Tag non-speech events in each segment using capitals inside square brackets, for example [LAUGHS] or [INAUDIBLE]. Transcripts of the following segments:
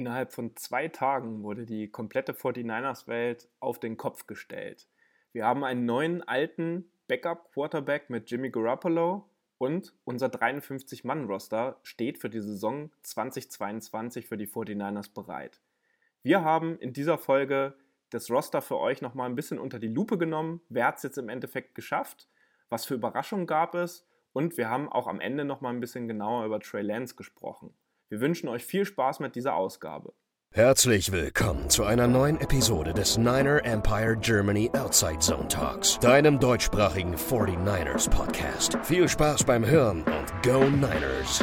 Innerhalb von zwei Tagen wurde die komplette 49ers-Welt auf den Kopf gestellt. Wir haben einen neuen alten Backup-Quarterback mit Jimmy Garoppolo und unser 53-Mann-Roster steht für die Saison 2022 für die 49ers bereit. Wir haben in dieser Folge das Roster für euch nochmal ein bisschen unter die Lupe genommen. Wer hat es jetzt im Endeffekt geschafft? Was für Überraschungen gab es? Und wir haben auch am Ende nochmal ein bisschen genauer über Trey Lance gesprochen. Wir wünschen euch viel Spaß mit dieser Ausgabe. Herzlich willkommen zu einer neuen Episode des Niner Empire Germany Outside Zone Talks, deinem deutschsprachigen 49ers Podcast. Viel Spaß beim Hören und Go Niners!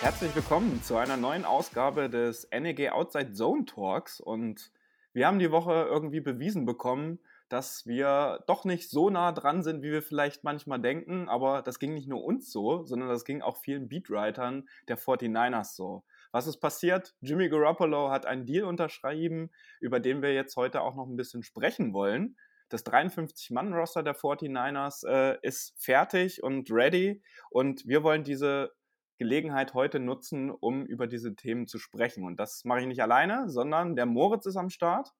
Herzlich willkommen zu einer neuen Ausgabe des NEG Outside Zone Talks und wir haben die Woche irgendwie bewiesen bekommen, dass wir doch nicht so nah dran sind, wie wir vielleicht manchmal denken. Aber das ging nicht nur uns so, sondern das ging auch vielen Beatwritern der 49ers so. Was ist passiert? Jimmy Garoppolo hat einen Deal unterschrieben, über den wir jetzt heute auch noch ein bisschen sprechen wollen. Das 53-Mann-Roster der 49ers äh, ist fertig und ready und wir wollen diese Gelegenheit heute nutzen, um über diese Themen zu sprechen. Und das mache ich nicht alleine, sondern der Moritz ist am Start.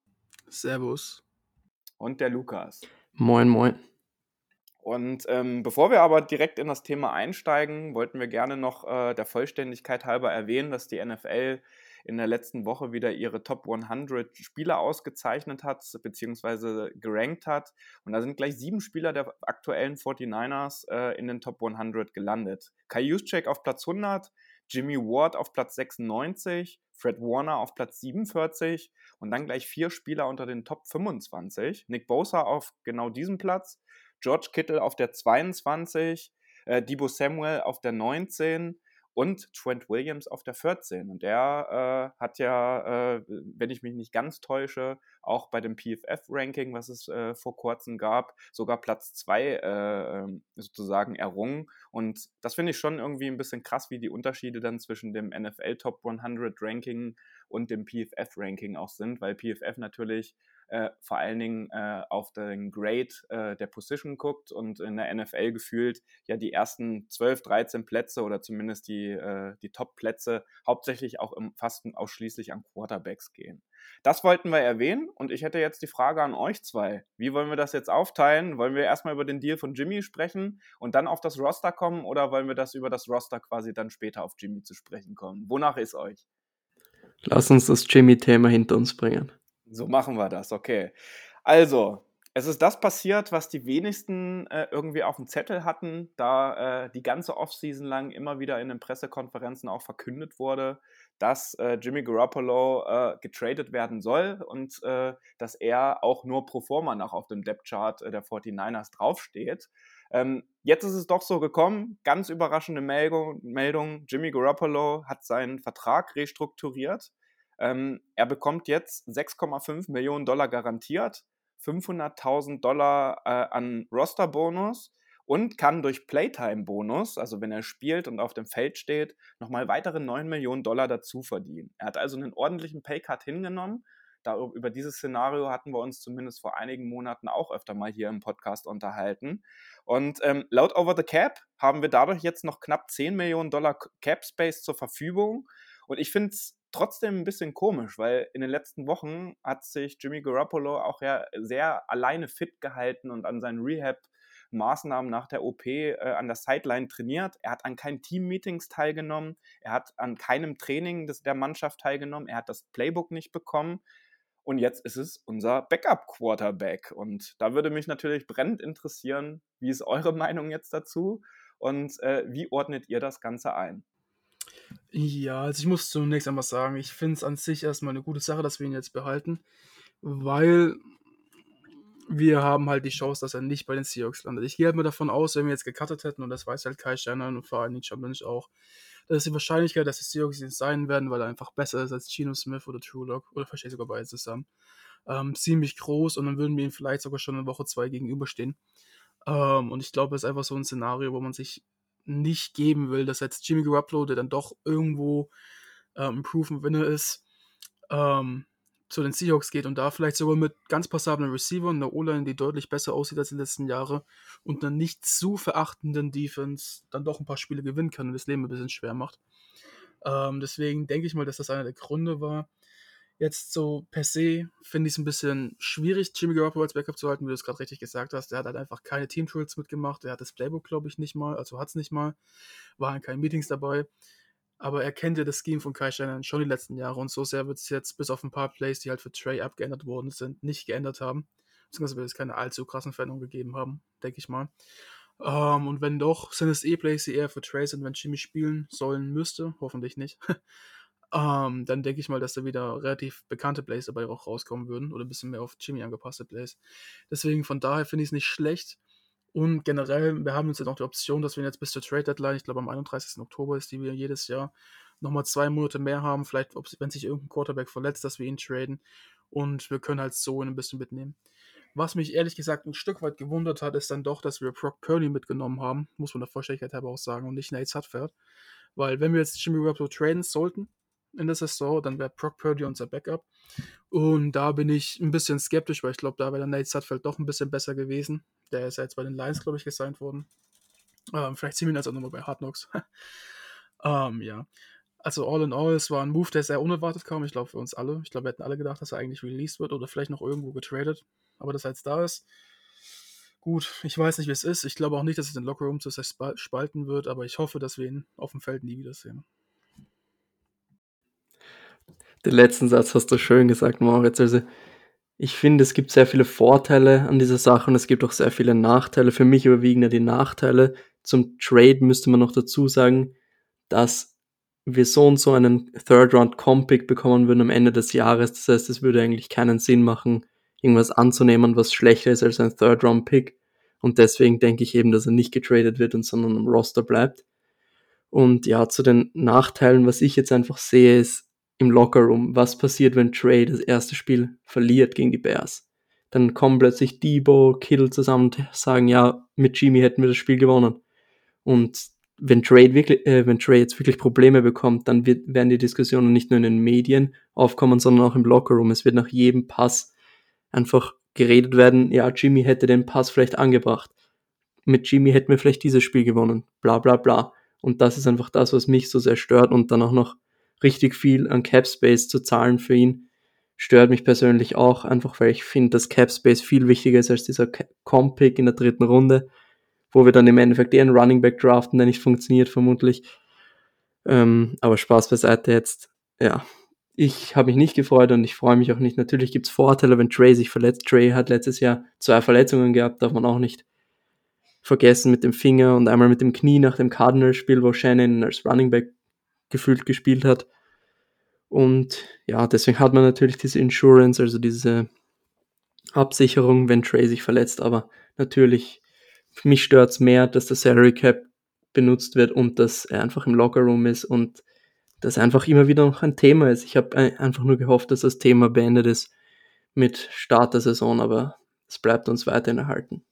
Servus und der Lukas. Moin, moin. Und ähm, bevor wir aber direkt in das Thema einsteigen, wollten wir gerne noch äh, der Vollständigkeit halber erwähnen, dass die NFL in der letzten Woche wieder ihre Top 100 Spieler ausgezeichnet hat, beziehungsweise gerankt hat. Und da sind gleich sieben Spieler der aktuellen 49ers äh, in den Top 100 gelandet. Kai Juszczyk auf Platz 100, Jimmy Ward auf Platz 96, Fred Warner auf Platz 47 und dann gleich vier Spieler unter den Top 25. Nick Bosa auf genau diesem Platz, George Kittle auf der 22, äh, Debo Samuel auf der 19 und Trent Williams auf der 14. Und der äh, hat ja, äh, wenn ich mich nicht ganz täusche, auch bei dem PFF-Ranking, was es äh, vor kurzem gab, sogar Platz 2 äh, ähm, sozusagen errungen. Und das finde ich schon irgendwie ein bisschen krass, wie die Unterschiede dann zwischen dem NFL Top 100 Ranking und dem PFF Ranking auch sind, weil PFF natürlich äh, vor allen Dingen äh, auf den Grade äh, der Position guckt und in der NFL gefühlt ja die ersten 12, 13 Plätze oder zumindest die, äh, die Top-Plätze hauptsächlich auch im, fast ausschließlich an Quarterbacks gehen. Das wollten wir erwähnen und ich hätte jetzt die Frage an euch zwei. Wie wollen wir das jetzt aufteilen? Wollen wir erstmal über den Deal von Jimmy sprechen und dann auf das Roster kommen oder wollen wir das über das Roster quasi dann später auf Jimmy zu sprechen kommen? Wonach ist euch? Lass uns das Jimmy-Thema hinter uns bringen. So machen wir das, okay. Also, es ist das passiert, was die wenigsten äh, irgendwie auf dem Zettel hatten, da äh, die ganze Offseason lang immer wieder in den Pressekonferenzen auch verkündet wurde, dass äh, Jimmy Garoppolo äh, getradet werden soll und äh, dass er auch nur pro forma noch auf dem Depth-Chart äh, der 49ers draufsteht. Ähm, jetzt ist es doch so gekommen, ganz überraschende Meldung, Meldung, Jimmy Garoppolo hat seinen Vertrag restrukturiert. Ähm, er bekommt jetzt 6,5 Millionen Dollar garantiert 500.000 Dollar äh, an Roster-Bonus und kann durch Playtime-Bonus, also wenn er spielt und auf dem Feld steht, nochmal weitere 9 Millionen Dollar dazu verdienen. Er hat also einen ordentlichen Paycut hingenommen. Da, über dieses Szenario hatten wir uns zumindest vor einigen Monaten auch öfter mal hier im Podcast unterhalten. Und ähm, laut Over the Cap haben wir dadurch jetzt noch knapp 10 Millionen Dollar Cap Space zur Verfügung. Und ich finde es trotzdem ein bisschen komisch, weil in den letzten Wochen hat sich Jimmy Garoppolo auch ja sehr alleine fit gehalten und an seinen Rehab Maßnahmen nach der OP äh, an der Sideline trainiert. Er hat an keinen Team-Meetings teilgenommen. Er hat an keinem Training des, der Mannschaft teilgenommen. Er hat das Playbook nicht bekommen. Und jetzt ist es unser Backup-Quarterback. Und da würde mich natürlich brennend interessieren, wie ist eure [LAUGHS] Meinung jetzt dazu und äh, wie ordnet ihr das Ganze ein? Ja, also ich muss zunächst einmal sagen, ich finde es an sich erstmal eine gute Sache, dass wir ihn jetzt behalten, weil wir haben halt die Chance, dass er nicht bei den Seahawks landet. Ich gehe halt mal davon aus, wenn wir jetzt gecuttet hätten, und das weiß halt Kai Steiner und vor allem Champions auch, dass die Wahrscheinlichkeit, dass die Seahawks ihn sein werden, weil er einfach besser ist als Geno Smith oder True Lock, oder verstehe sogar beides zusammen, ähm, ziemlich groß und dann würden wir ihn vielleicht sogar schon in Woche 2 gegenüberstehen. Ähm, und ich glaube, es ist einfach so ein Szenario, wo man sich nicht geben will, dass jetzt Jimmy Garoppolo, der dann doch irgendwo ähm, Proven Winner ist, ähm, zu den Seahawks geht und da vielleicht sogar mit ganz passablen Receivern, einer O-Line, die deutlich besser aussieht als in den letzten Jahren und einer nicht zu verachtenden Defense dann doch ein paar Spiele gewinnen kann und das Leben ein bisschen schwer macht. Ähm, deswegen denke ich mal, dass das einer der Gründe war. Jetzt so per se finde ich es ein bisschen schwierig, Jimmy Garoppolo als Backup zu halten, wie du es gerade richtig gesagt hast. Er hat halt einfach keine Team-Tools mitgemacht. Er hat das Playbook, glaube ich, nicht mal, also hat es nicht mal. War in keinen Meetings dabei. Aber er kennt ja das Scheme von Kai Shannon schon die letzten Jahre und so sehr wird es jetzt bis auf ein paar Plays, die halt für Trey abgeändert worden sind, nicht geändert haben. Beziehungsweise wird es keine allzu krassen Veränderungen gegeben haben, denke ich mal. Um, ähm, und wenn doch, sind es eh Plays, die eher für Trey sind, wenn Jimmy spielen sollen müsste. Hoffentlich nicht. [LAUGHS] ähm, dann denke ich mal, dass da wieder relativ bekannte Plays dabei auch rauskommen würden oder ein bisschen mehr auf Jimmy angepasste Plays. Deswegen von daher finde ich es nicht schlecht. Und generell, wir haben jetzt auch die Option, dass wir jetzt bis zur Trade Deadline, ich glaube am 31. Oktober ist die wir jedes Jahr, nochmal zwei Monate mehr haben. Vielleicht, wenn sich irgendein Quarterback verletzt, dass wir ihn traden. Und wir können halt so ein bisschen mitnehmen. Was mich ehrlich gesagt ein Stück weit gewundert hat, ist dann doch, dass wir Brock Purdy mitgenommen haben. Muss man der Vollständigkeit halber auch sagen. Und nicht Nate Sudfeld. Weil wenn wir jetzt Jimmy Garoppolo traden sollten in der Saison, dann wäre Brock Purdy unser Backup. Und da bin ich ein bisschen skeptisch, weil ich glaube, da wäre der Nate Sudfeld doch ein bisschen besser gewesen. Der ist ja jetzt bei den Lions, glaube ich, gesigned worden. Ähm, vielleicht ziehen wir ihn auch nochmal bei Hard Knocks. [LAUGHS] ähm, ja. Also all in all, es war ein Move, der sehr unerwartet kam. Ich glaube für uns alle. Ich glaube, wir hätten alle gedacht, dass er eigentlich released wird oder vielleicht noch irgendwo getradet. Aber dass er jetzt da ist, gut, ich weiß nicht, wie es ist. Ich glaube auch nicht, dass es den Lockerroom zu spalten wird, aber ich hoffe, dass wir ihn auf dem Feld nie wiedersehen. Den letzten Satz hast du schön gesagt, Moritz. Also, ich finde, es gibt sehr viele Vorteile an dieser Sache und es gibt auch sehr viele Nachteile. Für mich überwiegen ja die Nachteile. Zum Trade müsste man noch dazu sagen, dass wir so und so einen Third-Round-Compick bekommen würden am Ende des Jahres. Das heißt, es würde eigentlich keinen Sinn machen, irgendwas anzunehmen, was schlechter ist als ein Third-Round-Pick. Und deswegen denke ich eben, dass er nicht getradet wird und sondern am Roster bleibt. Und ja, zu den Nachteilen, was ich jetzt einfach sehe, ist, im Lockerroom, was passiert, wenn Trey das erste Spiel verliert gegen die Bears. Dann kommen plötzlich Debo, Kittle zusammen und sagen, ja, mit Jimmy hätten wir das Spiel gewonnen. Und wenn Trey, wirklich, äh, wenn Trey jetzt wirklich Probleme bekommt, dann wird, werden die Diskussionen nicht nur in den Medien aufkommen, sondern auch im Lockerroom. Es wird nach jedem Pass einfach geredet werden, ja, Jimmy hätte den Pass vielleicht angebracht. Mit Jimmy hätten wir vielleicht dieses Spiel gewonnen. Bla bla bla. Und das ist einfach das, was mich so sehr stört und dann auch noch richtig viel an Cap Space zu zahlen für ihn. Stört mich persönlich auch, einfach weil ich finde, dass Cap Space viel wichtiger ist als dieser Comp-Pick in der dritten Runde, wo wir dann im Endeffekt eher einen Running Back draften, der nicht funktioniert, vermutlich. Ähm, aber Spaß beiseite jetzt. Ja, ich habe mich nicht gefreut und ich freue mich auch nicht. Natürlich gibt es Vorteile, wenn Trey sich verletzt. Trey hat letztes Jahr zwei Verletzungen gehabt, darf man auch nicht vergessen mit dem Finger und einmal mit dem Knie nach dem Cardinals-Spiel, wo Shannon als Running Back gefühlt gespielt hat. Und ja, deswegen hat man natürlich diese Insurance, also diese Absicherung, wenn Trey sich verletzt. Aber natürlich, mich stört es mehr, dass der Salary Cap benutzt wird und dass er einfach im Lockerroom ist und das einfach immer wieder noch ein Thema ist. Ich habe einfach nur gehofft, dass das Thema beendet ist mit Start der Saison, aber es bleibt uns weiterhin erhalten.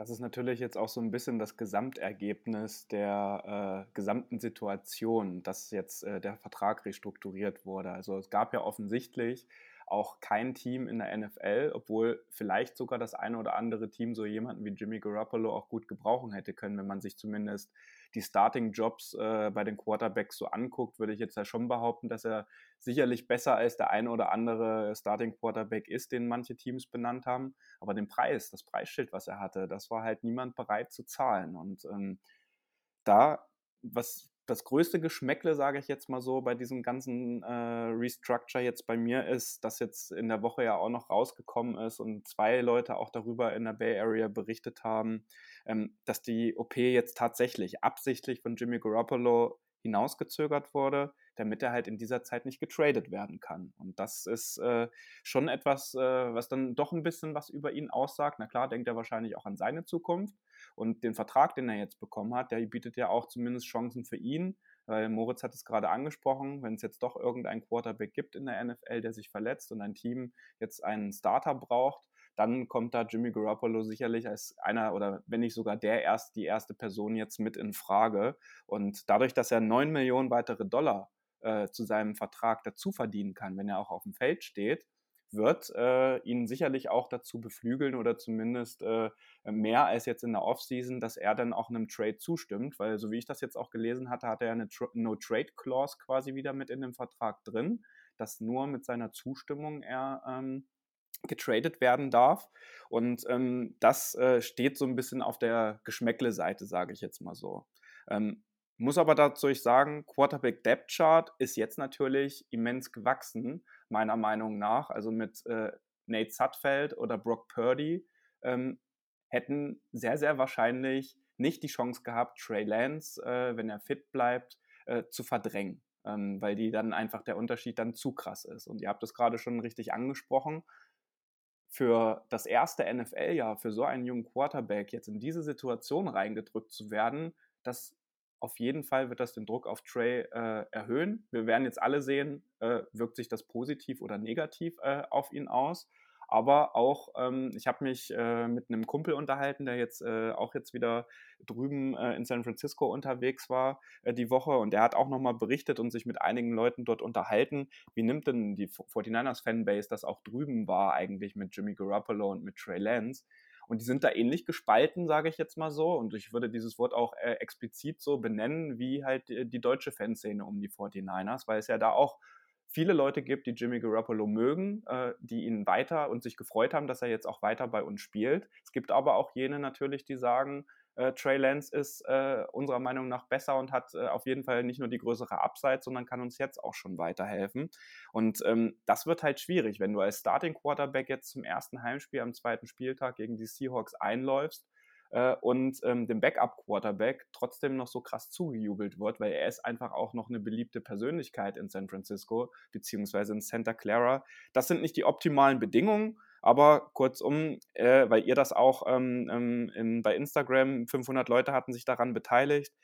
Das ist natürlich jetzt auch so ein bisschen das Gesamtergebnis der äh, gesamten Situation, dass jetzt äh, der Vertrag restrukturiert wurde. Also es gab ja offensichtlich auch kein Team in der NFL, obwohl vielleicht sogar das eine oder andere Team so jemanden wie Jimmy Garoppolo auch gut gebrauchen hätte können, wenn man sich zumindest die Starting-Jobs äh, bei den Quarterbacks so anguckt, würde ich jetzt ja schon behaupten, dass er sicherlich besser als der eine oder andere Starting-Quarterback ist, den manche Teams benannt haben. Aber den Preis, das Preisschild, was er hatte, das war halt niemand bereit zu zahlen. Und ähm, da, was das größte Geschmäckle, sage ich jetzt mal so, bei diesem ganzen äh, Restructure jetzt bei mir ist, dass jetzt in der Woche ja auch noch rausgekommen ist und zwei Leute auch darüber in der Bay Area berichtet haben, ähm, dass die OP jetzt tatsächlich absichtlich von Jimmy Garoppolo hinausgezögert wurde, damit er halt in dieser Zeit nicht getradet werden kann. Und das ist äh, schon etwas, äh, was dann doch ein bisschen was über ihn aussagt. Na klar, denkt er wahrscheinlich auch an seine Zukunft. Und den Vertrag, den er jetzt bekommen hat, der bietet ja auch zumindest Chancen für ihn, weil Moritz hat es gerade angesprochen, wenn es jetzt doch irgendein Quarterback gibt in der NFL, der sich verletzt und ein Team jetzt einen Starter braucht, dann kommt da Jimmy Garoppolo sicherlich als einer oder wenn nicht sogar der erst die erste Person jetzt mit in Frage. Und dadurch, dass er 9 Millionen weitere Dollar äh, zu seinem Vertrag dazu verdienen kann, wenn er auch auf dem Feld steht, wird äh, ihn sicherlich auch dazu beflügeln oder zumindest äh, mehr als jetzt in der Offseason, dass er dann auch einem Trade zustimmt, weil so wie ich das jetzt auch gelesen hatte, hat er eine No-Trade-Clause quasi wieder mit in dem Vertrag drin, dass nur mit seiner Zustimmung er ähm, getradet werden darf. Und ähm, das äh, steht so ein bisschen auf der Geschmäckle-Seite, sage ich jetzt mal so. Ähm, muss aber dazu sagen, Quarterback Depth Chart ist jetzt natürlich immens gewachsen, meiner Meinung nach. Also mit äh, Nate Sutfeld oder Brock Purdy ähm, hätten sehr, sehr wahrscheinlich nicht die Chance gehabt, Trey Lance, äh, wenn er fit bleibt, äh, zu verdrängen, ähm, weil die dann einfach der Unterschied dann zu krass ist. Und ihr habt es gerade schon richtig angesprochen. Für das erste NFL-Jahr, für so einen jungen Quarterback jetzt in diese Situation reingedrückt zu werden, das auf jeden Fall wird das den Druck auf Trey äh, erhöhen. Wir werden jetzt alle sehen, äh, wirkt sich das positiv oder negativ äh, auf ihn aus. Aber auch, ähm, ich habe mich äh, mit einem Kumpel unterhalten, der jetzt äh, auch jetzt wieder drüben äh, in San Francisco unterwegs war die Woche. Und der hat auch nochmal berichtet und sich mit einigen Leuten dort unterhalten. Wie nimmt denn die 49ers-Fanbase das auch drüben war, eigentlich mit Jimmy Garoppolo und mit Trey Lance? Und die sind da ähnlich gespalten, sage ich jetzt mal so. Und ich würde dieses Wort auch äh, explizit so benennen, wie halt die, die deutsche Fanszene um die 49ers, weil es ja da auch viele Leute gibt, die Jimmy Garoppolo mögen, äh, die ihn weiter und sich gefreut haben, dass er jetzt auch weiter bei uns spielt. Es gibt aber auch jene natürlich, die sagen, äh, Trey Lance ist äh, unserer Meinung nach besser und hat äh, auf jeden Fall nicht nur die größere Upside, sondern kann uns jetzt auch schon weiterhelfen. Und ähm, das wird halt schwierig, wenn du als Starting Quarterback jetzt zum ersten Heimspiel am zweiten Spieltag gegen die Seahawks einläufst äh, und ähm, dem Backup-Quarterback trotzdem noch so krass zugejubelt wird, weil er ist einfach auch noch eine beliebte Persönlichkeit in San Francisco beziehungsweise in Santa Clara. Das sind nicht die optimalen Bedingungen. Aber kurzum, äh, weil ihr das auch ähm, ähm in, bei Instagram, 500 Leute hatten sich daran beteiligt.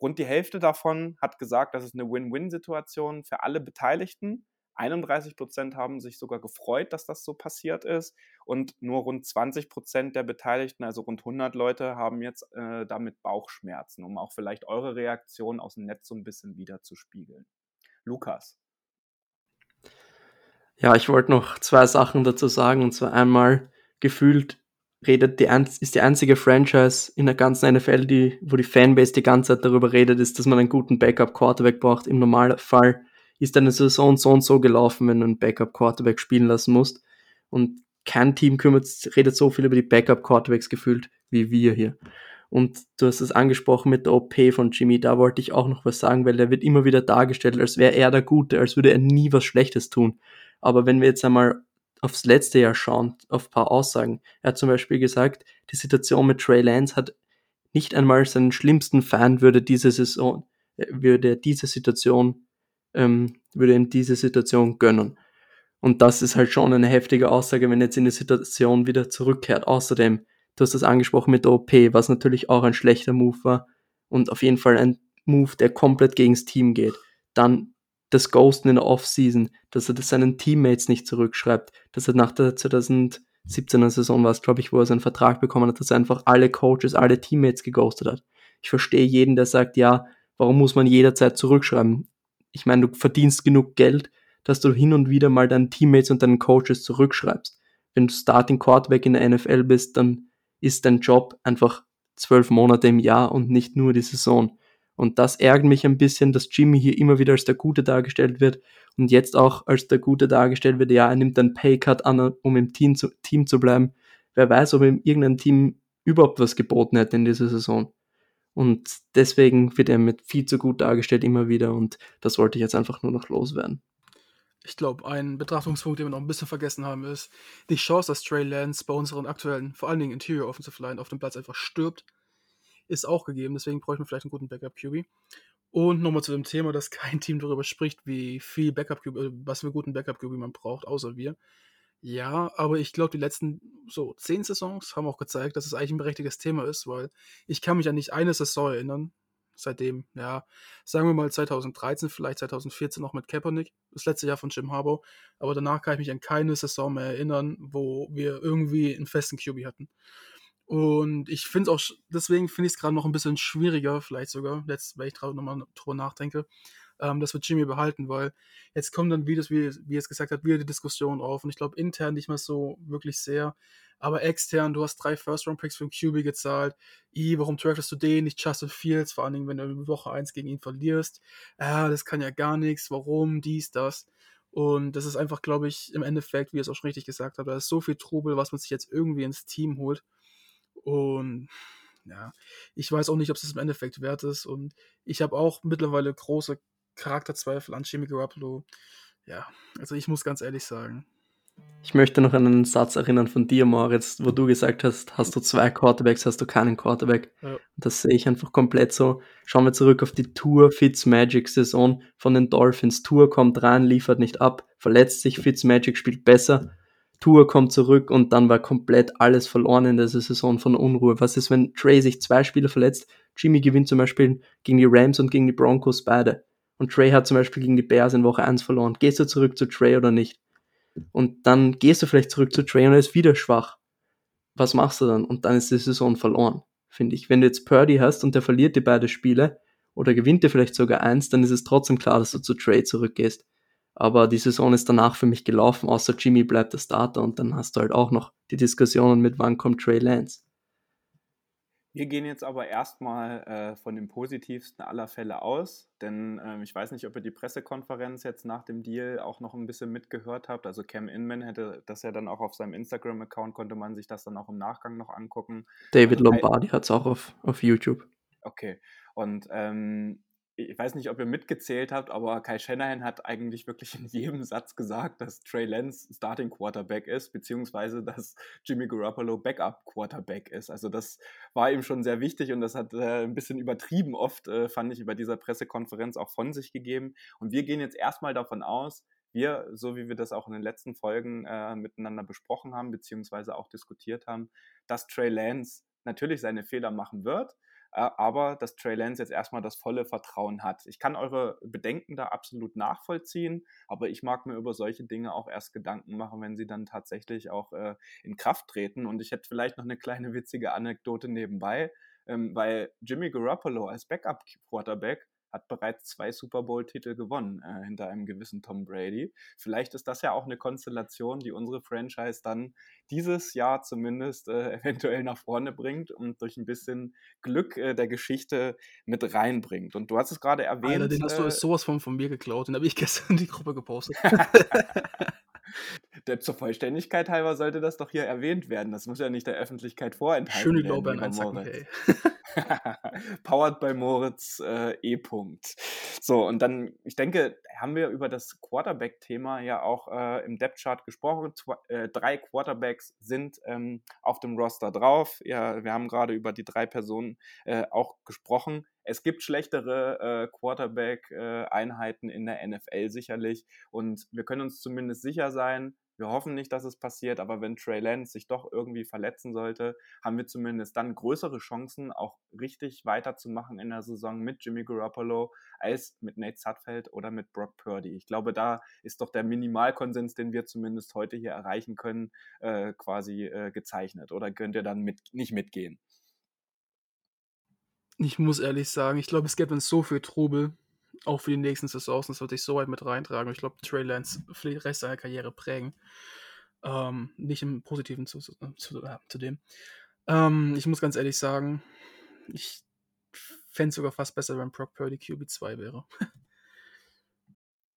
Rund die Hälfte davon hat gesagt, das ist eine Win-Win-Situation für alle Beteiligten. 31 Prozent haben sich sogar gefreut, dass das so passiert ist. Und nur rund 20 Prozent der Beteiligten, also rund 100 Leute, haben jetzt äh, damit Bauchschmerzen, um auch vielleicht eure Reaktion aus dem Netz so ein bisschen wieder zu spiegeln. Lukas. Ja, ich wollte noch zwei Sachen dazu sagen. Und zwar einmal gefühlt redet die, ist die einzige Franchise in der ganzen NFL, die, wo die Fanbase die ganze Zeit darüber redet, ist, dass man einen guten Backup-Quarterback braucht. Im Normalfall ist eine Saison so und so gelaufen, wenn du einen Backup-Quarterback spielen lassen musst. Und kein Team kümmert, redet so viel über die Backup-Quarterbacks gefühlt wie wir hier. Und du hast es angesprochen mit der OP von Jimmy, da wollte ich auch noch was sagen, weil der wird immer wieder dargestellt, als wäre er der Gute, als würde er nie was Schlechtes tun. Aber wenn wir jetzt einmal aufs letzte Jahr schauen, auf ein paar Aussagen. Er hat zum Beispiel gesagt, die Situation mit Trey Lance hat nicht einmal seinen schlimmsten Fan würde diese Saison, äh, würde diese Situation, ähm, würde ihm diese Situation gönnen. Und das ist halt schon eine heftige Aussage, wenn jetzt in die Situation wieder zurückkehrt. Außerdem, du hast das angesprochen mit der OP, was natürlich auch ein schlechter Move war und auf jeden Fall ein Move, der komplett gegens Team geht. Dann das Ghosten in der Offseason, dass er das seinen Teammates nicht zurückschreibt, dass er nach der 2017er Saison war glaube ich, wo er seinen Vertrag bekommen hat, dass er einfach alle Coaches, alle Teammates geghostet hat. Ich verstehe jeden, der sagt, ja, warum muss man jederzeit zurückschreiben? Ich meine, du verdienst genug Geld, dass du hin und wieder mal deinen Teammates und deinen Coaches zurückschreibst. Wenn du Starting Quarterback in der NFL bist, dann ist dein Job einfach zwölf Monate im Jahr und nicht nur die Saison. Und das ärgert mich ein bisschen, dass Jimmy hier immer wieder als der Gute dargestellt wird und jetzt auch als der Gute dargestellt wird. Ja, er nimmt einen Paycut an, um im Team zu, Team zu bleiben. Wer weiß, ob ihm irgendein Team überhaupt was geboten hätte in dieser Saison. Und deswegen wird er mit viel zu gut dargestellt immer wieder und das wollte ich jetzt einfach nur noch loswerden. Ich glaube, ein Betrachtungspunkt, den wir noch ein bisschen vergessen haben, ist die Chance, dass Trey Lance bei unseren aktuellen, vor allen Dingen Interior Offensive Line auf dem Platz einfach stirbt ist auch gegeben. Deswegen bräuchten wir vielleicht einen guten Backup-QB. Und nochmal zu dem Thema, dass kein Team darüber spricht, wie viel Backup-QB, äh, was für einen guten Backup-QB man braucht, außer wir. Ja, aber ich glaube, die letzten so zehn Saisons haben auch gezeigt, dass es eigentlich ein berechtigtes Thema ist, weil ich kann mich an nicht eine Saison erinnern, seitdem, ja, sagen wir mal 2013, vielleicht 2014 noch mit Kaepernick, das letzte Jahr von Jim Harbaugh, aber danach kann ich mich an keine Saison mehr erinnern, wo wir irgendwie einen festen QB hatten. Und ich finde es auch, deswegen finde ich es gerade noch ein bisschen schwieriger, vielleicht sogar, jetzt, weil ich gerade nochmal drüber nachdenke, ähm, das wird Jimmy behalten, weil jetzt kommen dann wieder, wie, wie es gesagt hat, wieder die Diskussion auf. Und ich glaube, intern nicht mehr so wirklich sehr. Aber extern, du hast drei First-Round-Picks für den QB gezahlt. I, warum draftest du den, nicht Justin Fields? Vor allen Dingen, wenn du in Woche 1 gegen ihn verlierst. Ja, das kann ja gar nichts. Warum? Dies, das. Und das ist einfach, glaube ich, im Endeffekt, wie ihr es auch schon richtig gesagt habt, da ist so viel Trubel, was man sich jetzt irgendwie ins Team holt. Und ja, ich weiß auch nicht, ob es im Endeffekt wert ist. Und ich habe auch mittlerweile große Charakterzweifel an Jimmy Garoppolo. Ja, also ich muss ganz ehrlich sagen. Ich möchte noch an einen Satz erinnern von dir, Moritz, wo du gesagt hast, hast du zwei Quarterbacks, hast du keinen Quarterback. Ja. Das sehe ich einfach komplett so. Schauen wir zurück auf die Tour Fitzmagic Saison von den Dolphins. Tour kommt rein, liefert nicht ab, verletzt sich, Fitzmagic spielt besser Tour kommt zurück und dann war komplett alles verloren in dieser Saison von Unruhe. Was ist, wenn Trey sich zwei Spieler verletzt? Jimmy gewinnt zum Beispiel gegen die Rams und gegen die Broncos beide. Und Trey hat zum Beispiel gegen die Bears in Woche 1 verloren. Gehst du zurück zu Trey oder nicht? Und dann gehst du vielleicht zurück zu Trey und er ist wieder schwach. Was machst du dann? Und dann ist die Saison verloren, finde ich. Wenn du jetzt Purdy hast und der verliert dir beide Spiele oder gewinnt dir vielleicht sogar eins, dann ist es trotzdem klar, dass du zu Trey zurückgehst. Aber die Saison ist danach für mich gelaufen, außer Jimmy bleibt der Starter und dann hast du halt auch noch die Diskussionen mit, wann kommt Trey Lance. Wir gehen jetzt aber erstmal äh, von dem positivsten aller Fälle aus, denn ähm, ich weiß nicht, ob ihr die Pressekonferenz jetzt nach dem Deal auch noch ein bisschen mitgehört habt. Also Cam Inman hätte das ja dann auch auf seinem Instagram-Account, konnte man sich das dann auch im Nachgang noch angucken. David also, Lombardi hat es auch auf, auf YouTube. Okay, und ähm, ich weiß nicht, ob ihr mitgezählt habt, aber Kai Shanahan hat eigentlich wirklich in jedem Satz gesagt, dass Trey Lance Starting Quarterback ist, beziehungsweise dass Jimmy Garoppolo Backup Quarterback ist. Also das war ihm schon sehr wichtig und das hat äh, ein bisschen übertrieben oft, äh, fand ich, über dieser Pressekonferenz auch von sich gegeben. Und wir gehen jetzt erstmal davon aus, wir, so wie wir das auch in den letzten Folgen äh, miteinander besprochen haben, beziehungsweise auch diskutiert haben, dass Trey Lance natürlich seine Fehler machen wird, aber dass Trey Lance jetzt erstmal das volle Vertrauen hat. Ich kann eure Bedenken da absolut nachvollziehen, aber ich mag mir über solche Dinge auch erst Gedanken machen, wenn sie dann tatsächlich auch äh, in Kraft treten. Und ich hätte vielleicht noch eine kleine witzige Anekdote nebenbei, ähm, weil Jimmy Garoppolo als Backup-Quarterback hat bereits zwei Super Bowl-Titel gewonnen äh, hinter einem gewissen Tom Brady. Vielleicht ist das ja auch eine Konstellation, die unsere Franchise dann dieses Jahr zumindest äh, [LAUGHS] eventuell nach vorne bringt und durch ein bisschen Glück äh, der Geschichte mit reinbringt. Und du hast es gerade erwähnt. Alter, den hast du äh sowas von, von mir geklaut, den habe ich [LAUGHS] gestern in die Gruppe gepostet. [LAUGHS] der, zur Vollständigkeit halber sollte das doch hier erwähnt werden. Das muss ja nicht der Öffentlichkeit vorenthalten Schöne Lorbeeren einsacken, hey. [LAUGHS] Powered by Moritz äh, E. -Punkt. So, und dann, ich denke, haben wir über das Quarterback-Thema ja auch äh, im Depth-Chart gesprochen. Zwei, äh, drei Quarterbacks sind ähm, auf dem Roster drauf. Ja, wir haben gerade über die drei Personen äh, auch gesprochen. Es gibt schlechtere äh, Quarterback-Einheiten in der NFL sicherlich. Und wir können uns zumindest sicher sein, wir hoffen nicht, dass es passiert, aber wenn Trey Lance sich doch irgendwie verletzen sollte, haben wir zumindest dann größere Chancen, auch richtig weiterzumachen in der Saison mit Jimmy Garoppolo als mit Nate Sudfeld oder mit Brock Purdy. Ich glaube, da ist doch der Minimalkonsens, den wir zumindest heute hier erreichen können, äh, quasi äh, gezeichnet. Oder könnt ihr dann mit, nicht mitgehen? Ich muss ehrlich sagen, ich glaube, es gibt dann so viel Trubel auch für die nächsten Saisons, das würde ich so weit mit reintragen. Ich glaube, Trey Lance für den Rest seiner Karriere prägen. Ähm, nicht im Positiven zu, zu, äh, zu dem. Ähm, ich muss ganz ehrlich sagen, ich fände es sogar fast besser, wenn Brock Purdy QB2 wäre.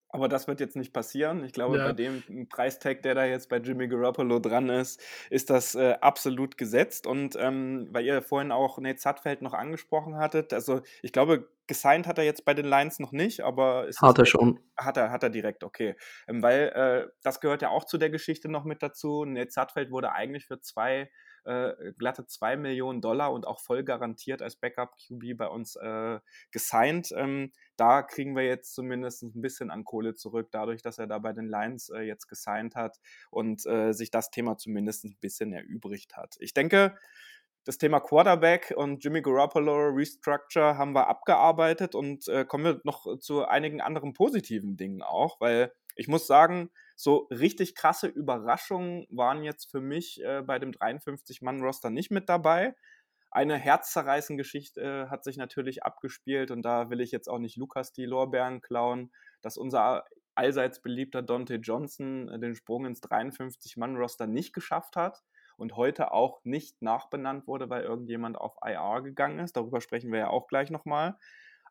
Aber das wird jetzt nicht passieren. Ich glaube, ja. bei dem Preistag, der da jetzt bei Jimmy Garoppolo dran ist, ist das äh, absolut gesetzt. Und ähm, weil ihr vorhin auch Nate Sudfeld noch angesprochen hattet, also ich glaube, gesigned hat er jetzt bei den Lions noch nicht, aber hat er schon. Hat er, hat er direkt, okay. Ähm, weil äh, das gehört ja auch zu der Geschichte noch mit dazu. Nate Sudfeld wurde eigentlich für zwei äh, glatte 2 Millionen Dollar und auch voll garantiert als Backup-QB bei uns äh, gesigned. Ähm, da kriegen wir jetzt zumindest ein bisschen an Kohle zurück, dadurch, dass er da bei den Lions äh, jetzt gesigned hat und äh, sich das Thema zumindest ein bisschen erübrigt hat. Ich denke, das Thema Quarterback und Jimmy Garoppolo Restructure haben wir abgearbeitet und äh, kommen wir noch zu einigen anderen positiven Dingen auch, weil ich muss sagen, so richtig krasse Überraschungen waren jetzt für mich äh, bei dem 53-Mann-Roster nicht mit dabei. eine herzzerreißende Geschichte äh, hat sich natürlich abgespielt und da will ich jetzt auch nicht Lukas die Lorbeeren klauen, dass unser allseits beliebter Dante Johnson äh, den Sprung ins 53-Mann-Roster nicht geschafft hat und heute auch nicht nachbenannt wurde, weil irgendjemand auf IR gegangen ist. Darüber sprechen wir ja auch gleich nochmal.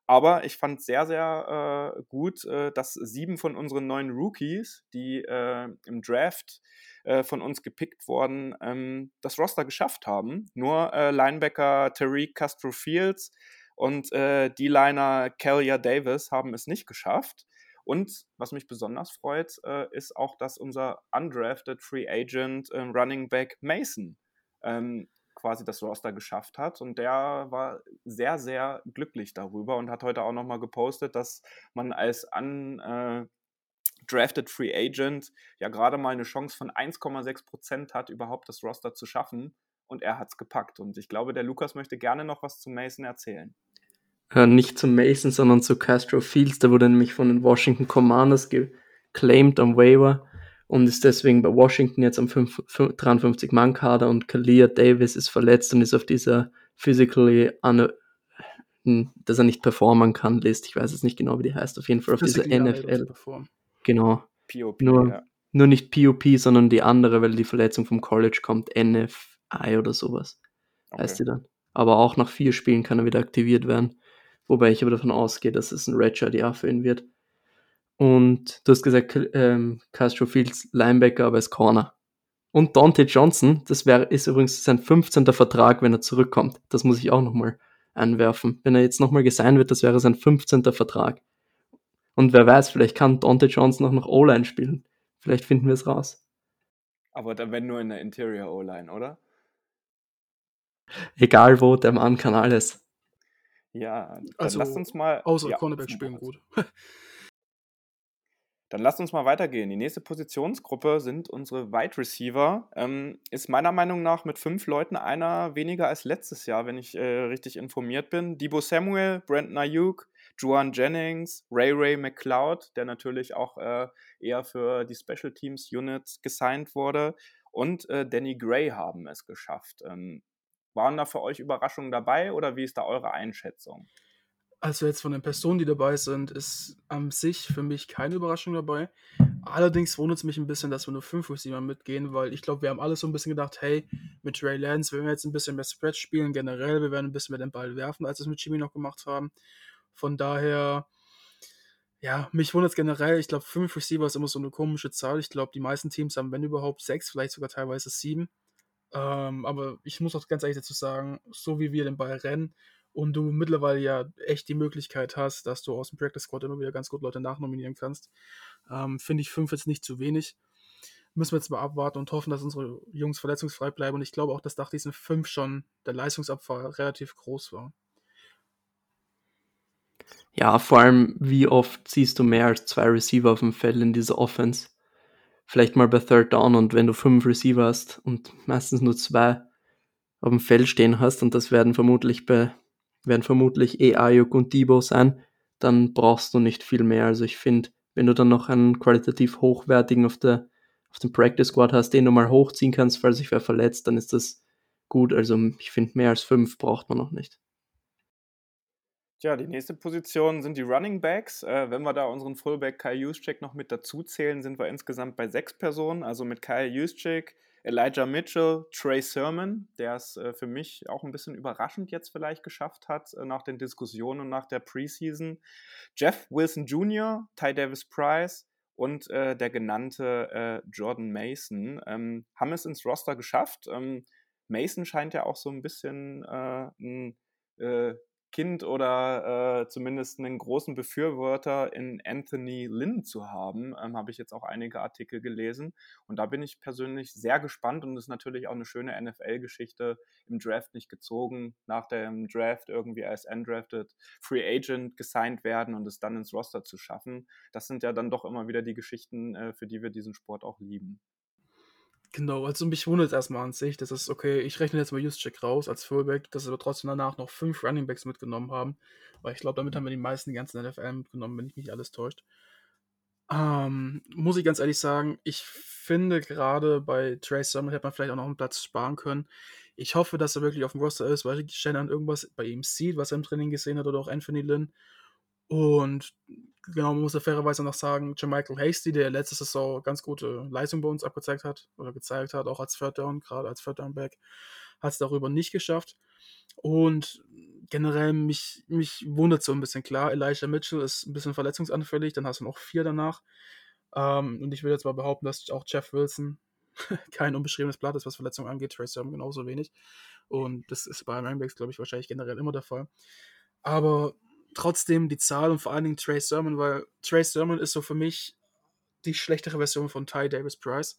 Aber ich fand sehr, sehr äh, gut, äh, dass sieben von unseren neuen Rookies, die äh, im Draft äh, von uns gepickt wurden, ähm, das Roster geschafft haben. Nur äh, Linebacker Tariq Castro Fields und äh, D-Liner Kelia Davis haben es nicht geschafft. Und was mich besonders freut, äh, ist auch, dass unser undrafted Free Agent äh, Running Back Mason ähm, quasi das Roster geschafft hat. Und der war sehr, sehr glücklich darüber und hat heute auch nochmal gepostet, dass man als undrafted äh, Free Agent ja gerade mal eine Chance von 1,6 Prozent hat, überhaupt das Roster zu schaffen. Und er hat es gepackt. Und ich glaube, der Lukas möchte gerne noch was zu Mason erzählen äh, nicht zu Mason, sondern zu Castro Fields. Der wurde nämlich von den Washington Commanders geclaimed am Waiver und ist deswegen bei Washington jetzt am 53-Mann-Kader und Kalia Davis ist verletzt und ist auf dieser physically un dass er nicht performen kann, List. Ich weiß jetzt nicht genau, wie die heißt. Auf jeden Fall auf dieser NFL. Genau. POP, nur, ja. nur nicht POP, sondern die andere, weil die Verletzung vom College kommt. NFI oder sowas okay. heißt sie dann. Aber auch nach vier Spielen kann er wieder aktiviert werden. Wobei ich aber davon ausgehe, dass es ein Redshirt-Jahr für ihn wird. Und du hast gesagt, ähm, Castro Fields Linebacker, aber als Corner. Und Dante Johnson, das wär, ist übrigens sein 15. Vertrag, wenn er zurückkommt. Das muss ich auch nochmal einwerfen. Wenn er jetzt nochmal gesigned wird, das wäre sein 15. Vertrag. Und wer weiß, vielleicht kann Dante Johnson auch noch O-Line spielen. Vielleicht finden wir es raus. Aber dann wenn nur in der Interior O-Line, oder? Egal wo, der Mann kann alles. Ja, dann also, lasst uns mal. Außer ja, Cornerback spielen gut. [LAUGHS] Dann lasst uns mal weitergehen. Die nächste Positionsgruppe sind unsere Wide Receiver. Ähm, ist meiner Meinung nach mit fünf Leuten einer weniger als letztes Jahr, wenn ich äh, richtig informiert bin. Debo Samuel, Brandon Ayuk, Juan Jennings, Ray Ray McLeod, der natürlich auch äh, eher für die Special Teams Units gesigned wurde, und äh, Danny Gray haben es geschafft. Ähm, waren da für euch Überraschungen dabei oder wie ist da eure Einschätzung? Also jetzt von den Personen, die dabei sind, ist an sich für mich keine Überraschung dabei. Allerdings wundert es mich ein bisschen, dass wir nur fünf Receiver mitgehen, weil ich glaube, wir haben alle so ein bisschen gedacht, hey, mit Trey Lance, wenn wir jetzt ein bisschen mehr Spread spielen, generell, wir werden ein bisschen mehr den Ball werfen, als wir es mit Jimmy noch gemacht haben. Von daher, ja, mich wundert es generell. Ich glaube, fünf Receiver ist immer so eine komische Zahl. Ich glaube, die meisten Teams haben, wenn überhaupt, sechs, vielleicht sogar teilweise sieben. Ähm, aber ich muss auch ganz ehrlich dazu sagen, so wie wir den Ball rennen und du mittlerweile ja echt die Möglichkeit hast, dass du aus dem Practice Squad immer wieder ganz gut Leute nachnominieren kannst, ähm, finde ich fünf jetzt nicht zu wenig. Müssen wir jetzt mal abwarten und hoffen, dass unsere Jungs verletzungsfrei bleiben. Und ich glaube auch, dass nach diesen fünf schon der Leistungsabfall relativ groß war. Ja, vor allem, wie oft siehst du mehr als zwei Receiver auf dem Feld in dieser Offense? Vielleicht mal bei Third Down und wenn du fünf Receiver hast und meistens nur zwei auf dem Feld stehen hast und das werden vermutlich bei werden vermutlich eh Ayuk und Debo sein, dann brauchst du nicht viel mehr. Also ich finde, wenn du dann noch einen qualitativ hochwertigen auf der auf dem Practice Squad hast, den du mal hochziehen kannst, falls sich wer verletzt, dann ist das gut. Also ich finde, mehr als fünf braucht man noch nicht. Ja, die nächste Position sind die Running Backs. Äh, wenn wir da unseren Fullback Kai Juszczyk noch mit dazu zählen, sind wir insgesamt bei sechs Personen. Also mit Kai Juszczyk, Elijah Mitchell, Trey Sermon, der es äh, für mich auch ein bisschen überraschend jetzt vielleicht geschafft hat äh, nach den Diskussionen und nach der Preseason. Jeff Wilson Jr., Ty Davis Price und äh, der genannte äh, Jordan Mason ähm, haben es ins Roster geschafft. Ähm, Mason scheint ja auch so ein bisschen äh, ein Kind oder äh, zumindest einen großen Befürworter in Anthony Lynn zu haben, ähm, habe ich jetzt auch einige Artikel gelesen. Und da bin ich persönlich sehr gespannt und ist natürlich auch eine schöne NFL-Geschichte im Draft nicht gezogen, nach dem Draft irgendwie als undrafted Free Agent gesigned werden und es dann ins Roster zu schaffen. Das sind ja dann doch immer wieder die Geschichten, äh, für die wir diesen Sport auch lieben. Genau, also mich wundert es erstmal an sich, das ist okay, ich rechne jetzt mal Juszczyk raus als Fullback, dass wir trotzdem danach noch fünf Runningbacks mitgenommen haben, weil ich glaube, damit haben wir die meisten ganzen NFL mitgenommen, wenn ich mich alles täuscht. Ähm, muss ich ganz ehrlich sagen, ich finde gerade bei Trace Sermon hätte man vielleicht auch noch einen Platz sparen können. Ich hoffe, dass er wirklich auf dem Roster ist, weil Shannon irgendwas bei ihm sieht, was er im Training gesehen hat, oder auch Anthony Lynn. Und genau, man muss ja fairerweise noch sagen, Jermichael Hasty, der letzte Saison ganz gute Leistung bei uns abgezeigt hat oder gezeigt hat, auch als Third Down, gerade als Third Down Back, hat es darüber nicht geschafft. Und generell mich, mich wundert so ein bisschen klar, Elijah Mitchell ist ein bisschen verletzungsanfällig, dann hast du noch vier danach. Ähm, und ich will jetzt mal behaupten, dass auch Jeff Wilson [LAUGHS] kein unbeschriebenes Blatt ist, was Verletzungen angeht. Trace Sermon genauso wenig. Und das ist bei Runningbacks, glaube ich, wahrscheinlich generell immer der Fall. Aber trotzdem die Zahl und vor allen Dingen Trey Sermon, weil Trey Sermon ist so für mich die schlechtere Version von Ty Davis Price.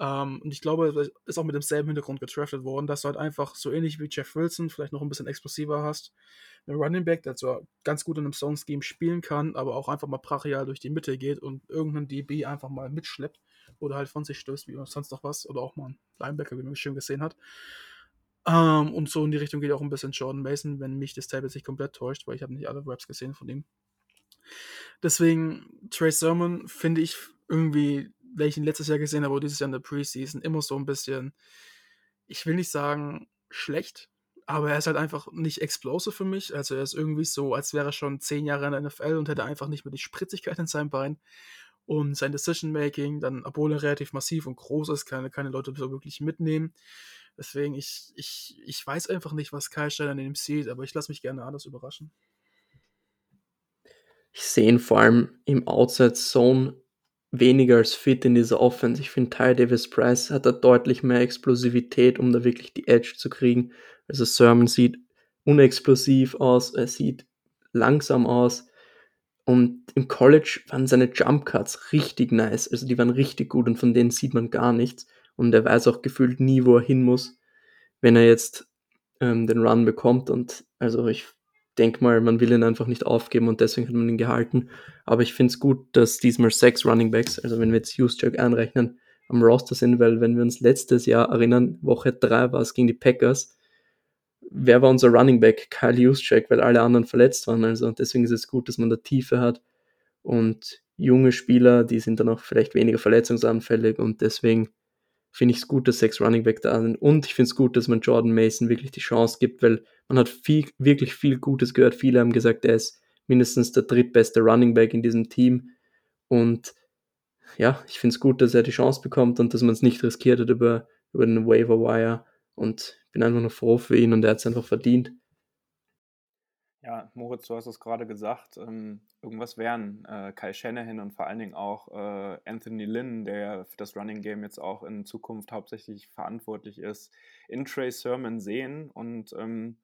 Ähm, und ich glaube, er ist auch mit demselben Hintergrund getraftet worden, dass du halt einfach so ähnlich wie Jeff Wilson vielleicht noch ein bisschen explosiver hast. Ein Running Back, der zwar ganz gut in einem Zone-Scheme spielen kann, aber auch einfach mal brachial durch die Mitte geht und irgendeinen DB einfach mal mitschleppt oder halt von sich stößt, wie sonst noch was, oder auch mal ein Linebacker, wie man schön gesehen hat. Ähm, und so in die Richtung geht auch ein bisschen Jordan Mason, wenn mich das Tablet sich komplett täuscht, weil ich habe nicht alle Raps gesehen von ihm. Deswegen, Trey Sermon finde ich irgendwie, ihn letztes Jahr gesehen habe, dieses Jahr in der Preseason, immer so ein bisschen, ich will nicht sagen schlecht, aber er ist halt einfach nicht explosive für mich. Also er ist irgendwie so, als wäre er schon zehn Jahre in der NFL und hätte einfach nicht mehr die Spritzigkeit in seinem Bein. Und sein Decision-Making, dann, obwohl er relativ massiv und groß ist, kann keine Leute so wirklich mitnehmen. Deswegen, ich, ich, ich weiß einfach nicht, was Kai Steiner in ihm sieht, aber ich lasse mich gerne anders überraschen. Ich sehe ihn vor allem im Outside Zone weniger als fit in dieser Offense. Ich finde, Ty Davis Price hat da deutlich mehr Explosivität, um da wirklich die Edge zu kriegen. Also Sermon sieht unexplosiv aus, er sieht langsam aus. Und im College waren seine Jump Cuts richtig nice. Also die waren richtig gut und von denen sieht man gar nichts und er weiß auch gefühlt nie, wo er hin muss, wenn er jetzt ähm, den Run bekommt. Und also ich denke mal, man will ihn einfach nicht aufgeben und deswegen hat man ihn gehalten. Aber ich finde es gut, dass diesmal sechs Running Backs, also wenn wir jetzt Juszczyk anrechnen, am Roster sind, weil wenn wir uns letztes Jahr erinnern, Woche 3 war es gegen die Packers, wer war unser Running Back? Kyle Juszczyk, weil alle anderen verletzt waren. Also deswegen ist es gut, dass man da Tiefe hat und junge Spieler, die sind dann auch vielleicht weniger verletzungsanfällig und deswegen finde ich es gut, dass sechs Running Back da sind. Und ich finde es gut, dass man Jordan Mason wirklich die Chance gibt, weil man hat viel, wirklich viel Gutes gehört. Viele haben gesagt, er ist mindestens der drittbeste Running Back in diesem Team. Und ja, ich finde es gut, dass er die Chance bekommt und dass man es nicht riskiert hat über, über den Waiver Wire. Und bin einfach nur froh für ihn und er hat es einfach verdient. Ja, Moritz, du hast es gerade gesagt, ähm, irgendwas wären äh, Kai Shanahan und vor allen Dingen auch äh, Anthony Lynn, der für das Running Game jetzt auch in Zukunft hauptsächlich verantwortlich ist, in Trey Sermon sehen. Und ähm,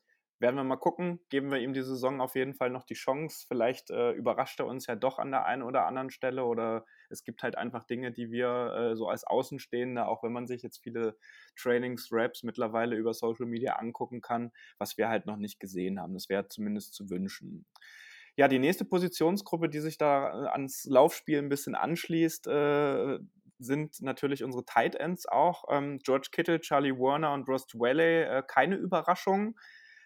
werden wir mal gucken. Geben wir ihm die Saison auf jeden Fall noch die Chance. Vielleicht äh, überrascht er uns ja doch an der einen oder anderen Stelle oder es gibt halt einfach Dinge, die wir äh, so als Außenstehende, auch wenn man sich jetzt viele Trainings, Raps mittlerweile über Social Media angucken kann, was wir halt noch nicht gesehen haben. Das wäre zumindest zu wünschen. Ja, die nächste Positionsgruppe, die sich da äh, ans Laufspiel ein bisschen anschließt, äh, sind natürlich unsere Tight Ends auch. Ähm, George Kittle, Charlie Warner und Ross Dwelley, äh, keine Überraschung.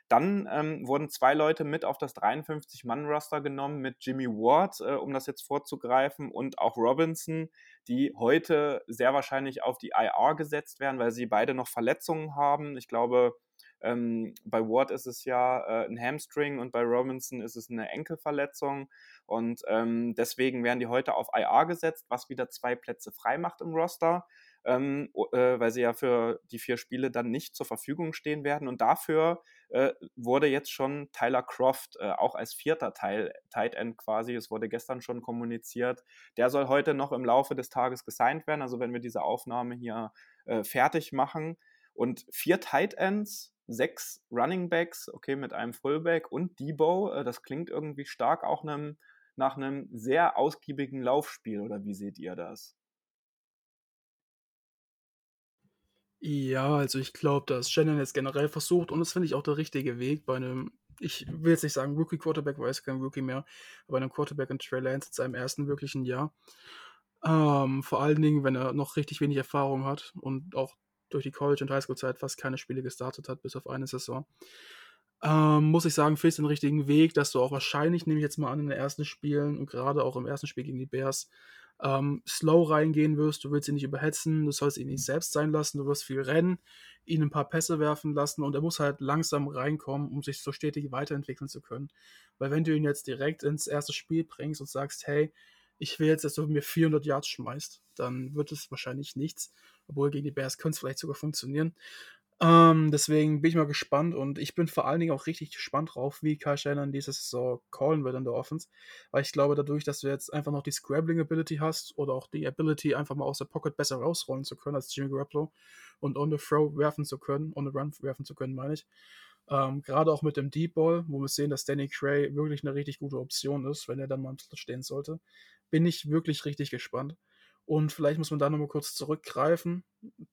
Dann ähm, wurden zwei Leute mit auf das 53-Mann-Roster genommen mit Jimmy Ward, äh, um das jetzt vorzugreifen, und auch Robinson, die heute sehr wahrscheinlich auf die IR gesetzt werden, weil sie beide noch Verletzungen haben. Ich glaube, ähm, bei Ward ist es ja äh, ein Hamstring und bei Robinson ist es eine Enkelverletzung. Und ähm, deswegen werden die heute auf IR gesetzt, was wieder zwei Plätze frei macht im Roster ähm, äh, weil sie ja für die vier Spiele dann nicht zur Verfügung stehen werden. Und dafür äh, wurde jetzt schon Tyler Croft äh, auch als vierter Teil, Tight End quasi, es wurde gestern schon kommuniziert, der soll heute noch im Laufe des Tages gesigned werden. Also wenn wir diese Aufnahme hier äh, fertig machen. Und vier Tight Ends, sechs Running Backs, okay, mit einem Fullback und Debo, äh, das klingt irgendwie stark auch einem, nach einem sehr ausgiebigen Laufspiel, oder wie seht ihr das? Ja, also ich glaube, dass Shannon jetzt generell versucht, und das finde ich auch der richtige Weg bei einem, ich will jetzt nicht sagen Rookie Quarterback, weil es kein Rookie mehr, aber einem Quarterback in Trey Lance in seinem ersten wirklichen Jahr. Ähm, vor allen Dingen, wenn er noch richtig wenig Erfahrung hat und auch durch die College- und Highschool-Zeit fast keine Spiele gestartet hat, bis auf eine Saison. Ähm, muss ich sagen, fehlt den richtigen Weg, dass du auch wahrscheinlich, nehme ich jetzt mal an, in den ersten Spielen und gerade auch im ersten Spiel gegen die Bears, ähm, slow reingehen wirst, du willst ihn nicht überhetzen, du sollst ihn nicht selbst sein lassen, du wirst viel rennen, ihn ein paar Pässe werfen lassen und er muss halt langsam reinkommen, um sich so stetig weiterentwickeln zu können. Weil wenn du ihn jetzt direkt ins erste Spiel bringst und sagst, hey, ich will jetzt, dass du mir 400 Yards schmeißt, dann wird es wahrscheinlich nichts. Obwohl gegen die Bears könnte es vielleicht sogar funktionieren. Ähm, deswegen bin ich mal gespannt und ich bin vor allen Dingen auch richtig gespannt drauf, wie Kai Shannon diese Saison callen wird in der Offense. Weil ich glaube, dadurch, dass du jetzt einfach noch die Scrabbling Ability hast oder auch die Ability, einfach mal aus der Pocket besser rausrollen zu können als Jimmy Garoppolo und on the throw werfen zu können, on the run werfen zu können, meine ich. Ähm, Gerade auch mit dem Deep Ball, wo wir sehen, dass Danny Cray wirklich eine richtig gute Option ist, wenn er dann mal am Slot stehen sollte, bin ich wirklich richtig gespannt. Und vielleicht muss man da nochmal kurz zurückgreifen.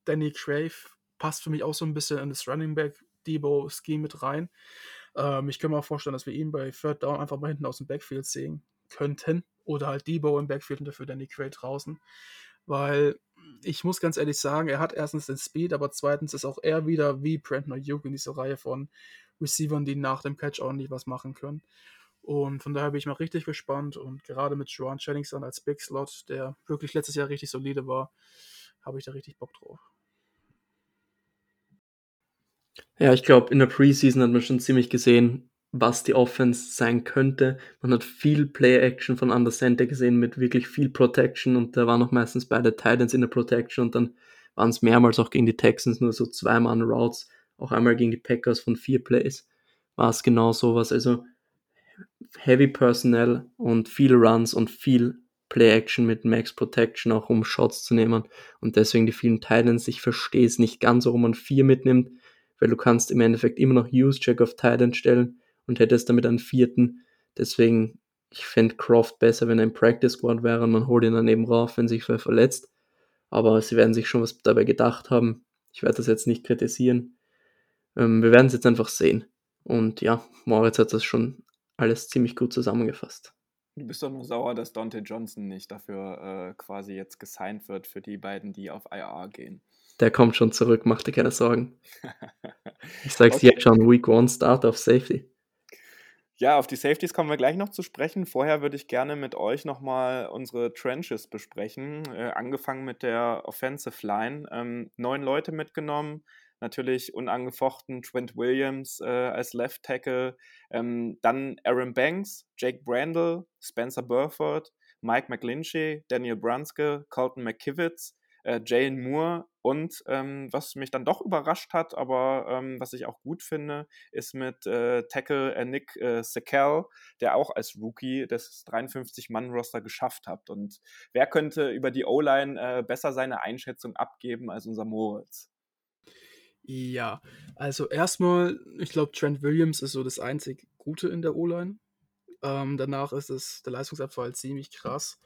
Danny Cray passt für mich auch so ein bisschen in das Running Back Debo Scheme mit rein. Ähm, ich kann mir auch vorstellen, dass wir ihn bei Third Down einfach mal hinten aus dem Backfield sehen könnten. Oder halt Debo im Backfield und dafür Danny Cray draußen. Weil ich muss ganz ehrlich sagen, er hat erstens den Speed, aber zweitens ist auch er wieder wie Brandon Ayuk in dieser Reihe von Receivern, die nach dem Catch ordentlich was machen können. Und von daher bin ich mal richtig gespannt. Und gerade mit Joan Jennings dann als Big Slot, der wirklich letztes Jahr richtig solide war, habe ich da richtig Bock drauf. Ja, ich glaube, in der Preseason hat man schon ziemlich gesehen, was die Offense sein könnte. Man hat viel Play-Action von Under Center gesehen mit wirklich viel Protection und da waren auch meistens beide Titans in der Protection und dann waren es mehrmals auch gegen die Texans nur so zwei Mann Routes, auch einmal gegen die Packers von vier Plays war es genau sowas. Also Heavy Personnel und viel Runs und viel Play-Action mit Max Protection, auch um Shots zu nehmen und deswegen die vielen Titans. Ich verstehe es nicht ganz, warum man vier mitnimmt, weil du kannst im Endeffekt immer noch Use-Check auf Titan stellen und hättest damit einen vierten. Deswegen, ich fände Croft besser, wenn er im Practice Squad wäre und man holt ihn dann eben rauf, wenn sich wer verletzt. Aber sie werden sich schon was dabei gedacht haben. Ich werde das jetzt nicht kritisieren. Ähm, wir werden es jetzt einfach sehen. Und ja, Moritz hat das schon alles ziemlich gut zusammengefasst. Du bist doch nur sauer, dass Dante Johnson nicht dafür äh, quasi jetzt gesigned wird für die beiden, die auf IR gehen. Der kommt schon zurück, mach dir keine Sorgen. [LAUGHS] Ich sag's okay. jetzt schon, Week One Start auf Safety. Ja, auf die Safeties kommen wir gleich noch zu sprechen. Vorher würde ich gerne mit euch nochmal unsere Trenches besprechen. Äh, angefangen mit der Offensive Line. Ähm, neun Leute mitgenommen. Natürlich unangefochten Trent Williams äh, als Left Tackle. Ähm, dann Aaron Banks, Jake Brandle, Spencer Burford, Mike McGlinchey, Daniel Brunske, Colton McKivitz, äh, Jalen Moore und ähm, was mich dann doch überrascht hat, aber ähm, was ich auch gut finde, ist mit äh, Tackle äh, Nick äh, Sekel, der auch als Rookie das 53-Mann-Roster geschafft hat. Und wer könnte über die O-Line äh, besser seine Einschätzung abgeben als unser Moritz? Ja, also erstmal, ich glaube, Trent Williams ist so das einzig Gute in der O-Line. Ähm, danach ist es der Leistungsabfall ziemlich krass.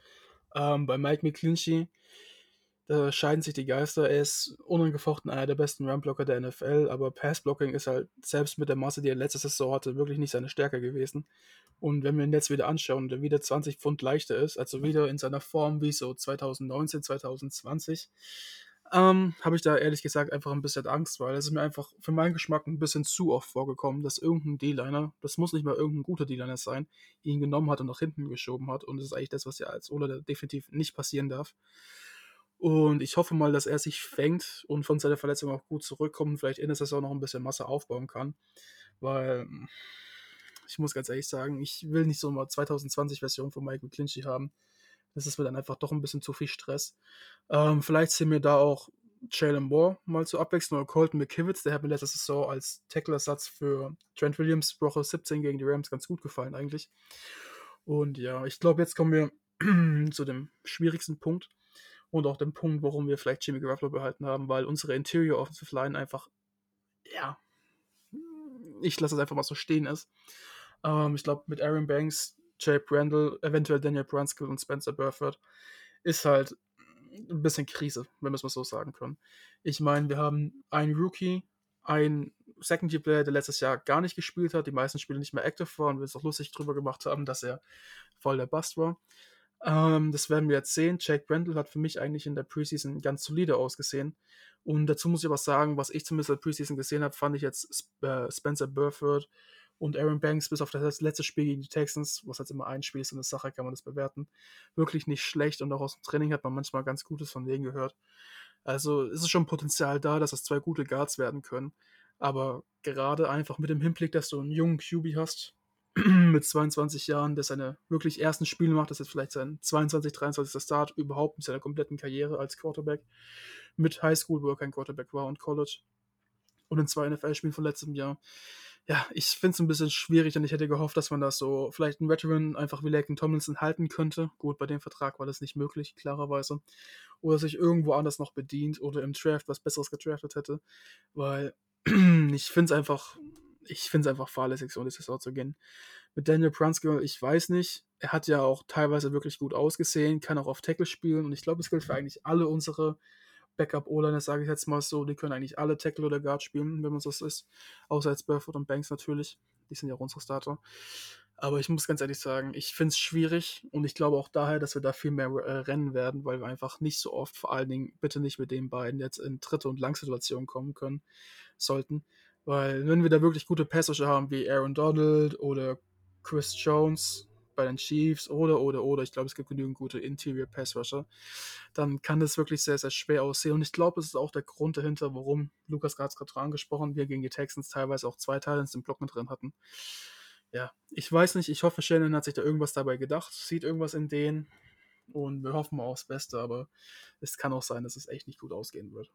Ähm, bei Mike McClinchy, da scheiden sich die Geister. Er ist unangefochten einer der besten Runblocker der NFL, aber Passblocking ist halt selbst mit der Masse, die er letzte Saison hatte, wirklich nicht seine Stärke gewesen. Und wenn wir ihn jetzt wieder anschauen, der wieder 20 Pfund leichter ist, also wieder in seiner Form wie so 2019, 2020, ähm, habe ich da ehrlich gesagt einfach ein bisschen Angst, weil es ist mir einfach für meinen Geschmack ein bisschen zu oft vorgekommen, dass irgendein D-Liner, das muss nicht mal irgendein guter D-Liner sein, ihn genommen hat und nach hinten geschoben hat. Und das ist eigentlich das, was ja als Ola definitiv nicht passieren darf. Und ich hoffe mal, dass er sich fängt und von seiner Verletzung auch gut zurückkommt vielleicht in der Saison noch ein bisschen Masse aufbauen kann. Weil ich muss ganz ehrlich sagen, ich will nicht so eine 2020-Version von Michael Clinchy haben. Das ist mir dann einfach doch ein bisschen zu viel Stress. Ähm, vielleicht sehen wir da auch Jalen Moore mal zu abwechseln oder Colton McKivitz. Der hat mir letzte Saison als Tacklersatz für Trent Williams Woche 17 gegen die Rams ganz gut gefallen eigentlich. Und ja, ich glaube, jetzt kommen wir [CLEARS THROAT] zu dem schwierigsten Punkt und auch dem Punkt, warum wir vielleicht Jimmy Garoppolo behalten haben, weil unsere Interior Offensive Line einfach, ja, ich lasse es einfach mal so stehen ist. Ähm, ich glaube, mit Aaron Banks, Jay Brandle, eventuell Daniel Brunskill und Spencer Burford ist halt ein bisschen Krise, wenn wir es mal so sagen können. Ich meine, wir haben einen Rookie, einen Second-Year-Player, der letztes Jahr gar nicht gespielt hat, die meisten Spiele nicht mehr active war und wir es auch lustig drüber gemacht haben, dass er voll der Bust war. Ähm, das werden wir jetzt sehen. Jake Brendel hat für mich eigentlich in der Preseason ganz solide ausgesehen. Und dazu muss ich aber sagen, was ich zumindest in der Preseason gesehen habe, fand ich jetzt äh, Spencer Burford Und Aaron Banks, bis auf das letzte Spiel gegen die Texans, was halt immer ein Spiel ist, in der Sache kann man das bewerten, wirklich nicht schlecht. Und auch aus dem Training hat man manchmal ganz Gutes von denen gehört. Also ist es schon Potenzial da, dass das zwei gute Guards werden können. Aber gerade einfach mit dem Hinblick, dass du einen jungen QB hast, [CLEARS THROAT] mit 22 Jahren, der seine wirklich ersten Spiele macht, das ist vielleicht sein 22, 23. Start überhaupt in seiner kompletten Karriere als Quarterback, mit Highschool, wo er kein Quarterback war und College und in zwei NFL-Spielen von letztem Jahr. Ja, ich finde es ein bisschen schwierig und ich hätte gehofft, dass man das so vielleicht einen Veteran einfach wie Laken Tomlinson halten könnte. Gut, bei dem Vertrag war das nicht möglich, klarerweise. Oder sich irgendwo anders noch bedient oder im Draft was Besseres gedraftet hätte, weil [CLEARS THROAT] ich finde es einfach, ich finde es einfach fahrlässig, so in die Saison zu gehen. Mit Daniel Brunskill, ich weiß nicht, er hat ja auch teilweise wirklich gut ausgesehen, kann auch auf Tackle spielen und ich glaube, es gilt für eigentlich alle unsere Backup-O-Liner, sage ich jetzt mal so, die können eigentlich alle Tackle oder Guard spielen, wenn man so ist, außer jetzt Burford und Banks natürlich, die sind ja auch unsere Starter. Aber ich muss ganz ehrlich sagen, ich finde es schwierig und ich glaube auch daher, dass wir da viel mehr äh, rennen werden, weil wir einfach nicht so oft, vor allen Dingen bitte nicht mit den beiden jetzt in dritte und Langsituationen kommen können sollten. Weil wenn wir da wirklich gute Passager haben wie Aaron Donald oder Chris Jones bei den Chiefs oder, oder, oder, ich glaube, es gibt genügend gute Interior Pass Rusher, dann kann das wirklich sehr, sehr schwer aussehen. Und ich glaube, das ist auch der Grund dahinter, warum Lukas gerade gerade angesprochen, wir gegen die Texans teilweise auch zwei in dem Block mit drin hatten. Ja, ich weiß nicht, ich hoffe, Shannon hat sich da irgendwas dabei gedacht, sieht irgendwas in denen und wir hoffen mal aufs Beste, aber es kann auch sein, dass es echt nicht gut ausgehen wird.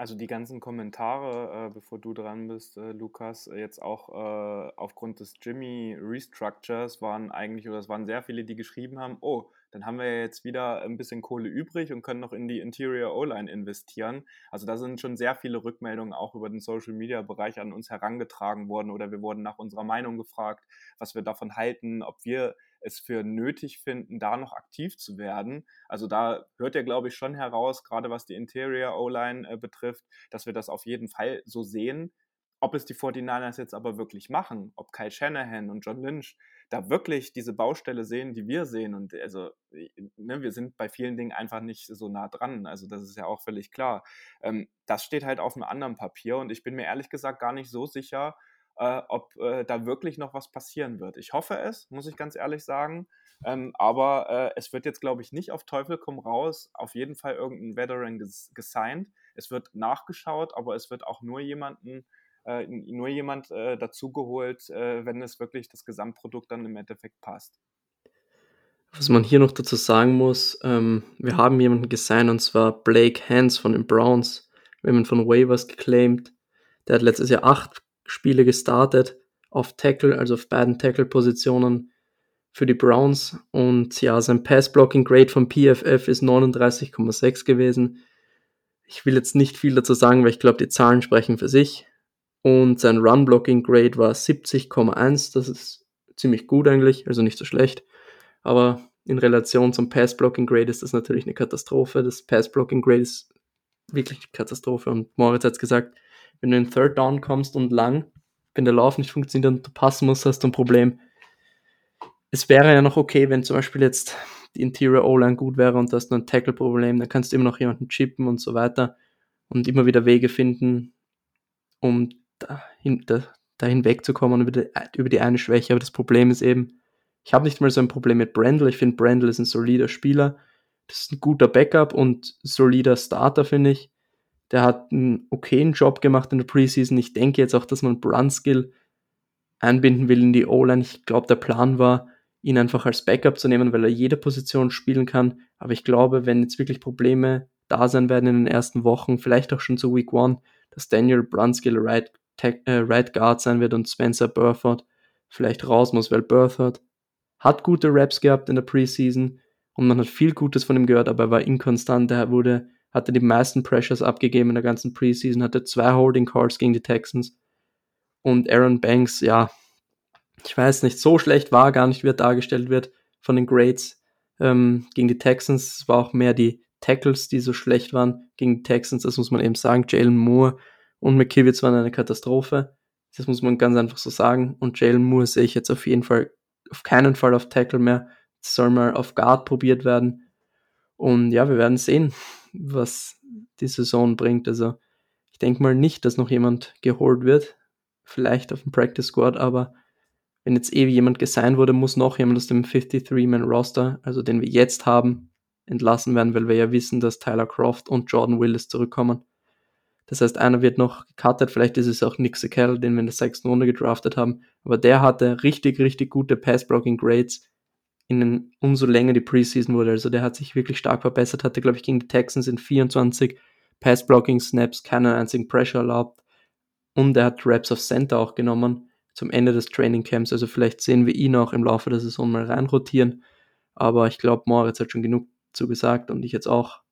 Also die ganzen Kommentare, äh, bevor du dran bist, äh, Lukas, äh, jetzt auch äh, aufgrund des Jimmy Restructures waren eigentlich, oder es waren sehr viele, die geschrieben haben, oh, dann haben wir jetzt wieder ein bisschen Kohle übrig und können noch in die Interior O-Line investieren. Also da sind schon sehr viele Rückmeldungen auch über den Social-Media-Bereich an uns herangetragen worden oder wir wurden nach unserer Meinung gefragt, was wir davon halten, ob wir es für nötig finden, da noch aktiv zu werden. Also da hört ihr, glaube ich, schon heraus, gerade was die Interior O-Line äh, betrifft, dass wir das auf jeden Fall so sehen. Ob es die 49ers jetzt aber wirklich machen, ob Kyle Shanahan und John Lynch da wirklich diese Baustelle sehen, die wir sehen. Und also, ne, wir sind bei vielen Dingen einfach nicht so nah dran. Also, das ist ja auch völlig klar. Ähm, das steht halt auf einem anderen Papier und ich bin mir ehrlich gesagt gar nicht so sicher, äh, ob äh, da wirklich noch was passieren wird. Ich hoffe es, muss ich ganz ehrlich sagen. Ähm, aber äh, es wird jetzt, glaube ich, nicht auf Teufel komm raus, auf jeden Fall irgendein Veteran ges gesigned. Es wird nachgeschaut, aber es wird auch nur jemanden, äh, nur jemand äh, dazugeholt, äh, wenn es wirklich das Gesamtprodukt dann im Endeffekt passt. Was man hier noch dazu sagen muss, ähm, wir haben jemanden gesigned und zwar Blake Hans von den Browns. Wir haben ihn von Waivers geclaimed. Der hat letztes Jahr acht Spiele gestartet auf Tackle, also auf beiden Tackle-Positionen für die Browns. Und ja, sein Pass-Blocking-Grade vom PFF ist 39,6 gewesen. Ich will jetzt nicht viel dazu sagen, weil ich glaube, die Zahlen sprechen für sich. Und sein Run-Blocking-Grade war 70,1. Das ist ziemlich gut eigentlich, also nicht so schlecht. Aber in Relation zum Pass-Blocking-Grade ist das natürlich eine Katastrophe. Das Pass-Blocking-Grade ist wirklich eine Katastrophe. Und Moritz hat es gesagt, wenn du in Third Down kommst und lang, wenn der Lauf nicht funktioniert und du passen musst, hast du ein Problem. Es wäre ja noch okay, wenn zum Beispiel jetzt die Interior O-Line gut wäre und du hast nur ein Tackle-Problem, dann kannst du immer noch jemanden chippen und so weiter und immer wieder Wege finden, um dahin, da, dahin wegzukommen über die, über die eine Schwäche. Aber das Problem ist eben, ich habe nicht mal so ein Problem mit Brandl. Ich finde, Brandl ist ein solider Spieler. Das ist ein guter Backup und solider Starter, finde ich. Der hat einen okayen Job gemacht in der Preseason. Ich denke jetzt auch, dass man Brunskill einbinden will in die O-Line. Ich glaube, der Plan war, ihn einfach als Backup zu nehmen, weil er jede Position spielen kann. Aber ich glaube, wenn jetzt wirklich Probleme da sein werden in den ersten Wochen, vielleicht auch schon zu Week One, dass Daniel Brunskill right, äh, right Guard sein wird und Spencer Burford vielleicht raus muss, weil Burford hat gute Raps gehabt in der Preseason und man hat viel Gutes von ihm gehört, aber er war inkonstant. Er wurde hatte die meisten Pressures abgegeben in der ganzen Preseason, hatte zwei Holding Calls gegen die Texans. Und Aaron Banks, ja, ich weiß nicht, so schlecht war gar nicht, wie er dargestellt wird von den Grades ähm, gegen die Texans. Es war auch mehr die Tackles, die so schlecht waren gegen die Texans, das muss man eben sagen. Jalen Moore und McKivitz waren eine Katastrophe. Das muss man ganz einfach so sagen. Und Jalen Moore sehe ich jetzt auf jeden Fall, auf keinen Fall auf Tackle mehr. Das soll mal auf Guard probiert werden. Und ja, wir werden sehen, was die Saison bringt. Also ich denke mal nicht, dass noch jemand geholt wird vielleicht auf dem Practice Squad, aber wenn jetzt eh jemand gesigned wurde, muss noch jemand aus dem 53-Man-Roster, also den wir jetzt haben, entlassen werden, weil wir ja wissen, dass Tyler Croft und Jordan Willis zurückkommen. Das heißt, einer wird noch gecuttet, vielleicht ist es auch Nick Sekell, den wir in der sechsten Runde gedraftet haben, aber der hatte richtig, richtig gute Pass-Blocking-Grades in den, umso länger die Preseason wurde. Also der hat sich wirklich stark verbessert, hatte, glaube ich, gegen die Texans in 24 Pass-Blocking-Snaps keinen einzigen Pressure erlaubt und er hat Raps auf Center auch genommen zum Ende des Training Camps. Also vielleicht sehen wir ihn auch im Laufe der Saison mal reinrotieren. Aber ich glaube, Moritz hat schon genug zugesagt und ich jetzt auch.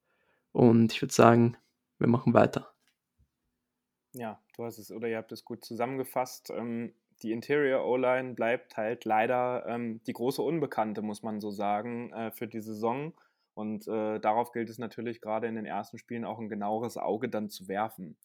Und ich würde sagen, wir machen weiter. Ja, du hast es oder ihr habt es gut zusammengefasst. Ähm, die Interior O-Line bleibt halt leider ähm, die große Unbekannte, muss man so sagen, äh, für die Saison. Und äh, darauf gilt es natürlich gerade in den ersten Spielen auch ein genaueres Auge dann zu werfen.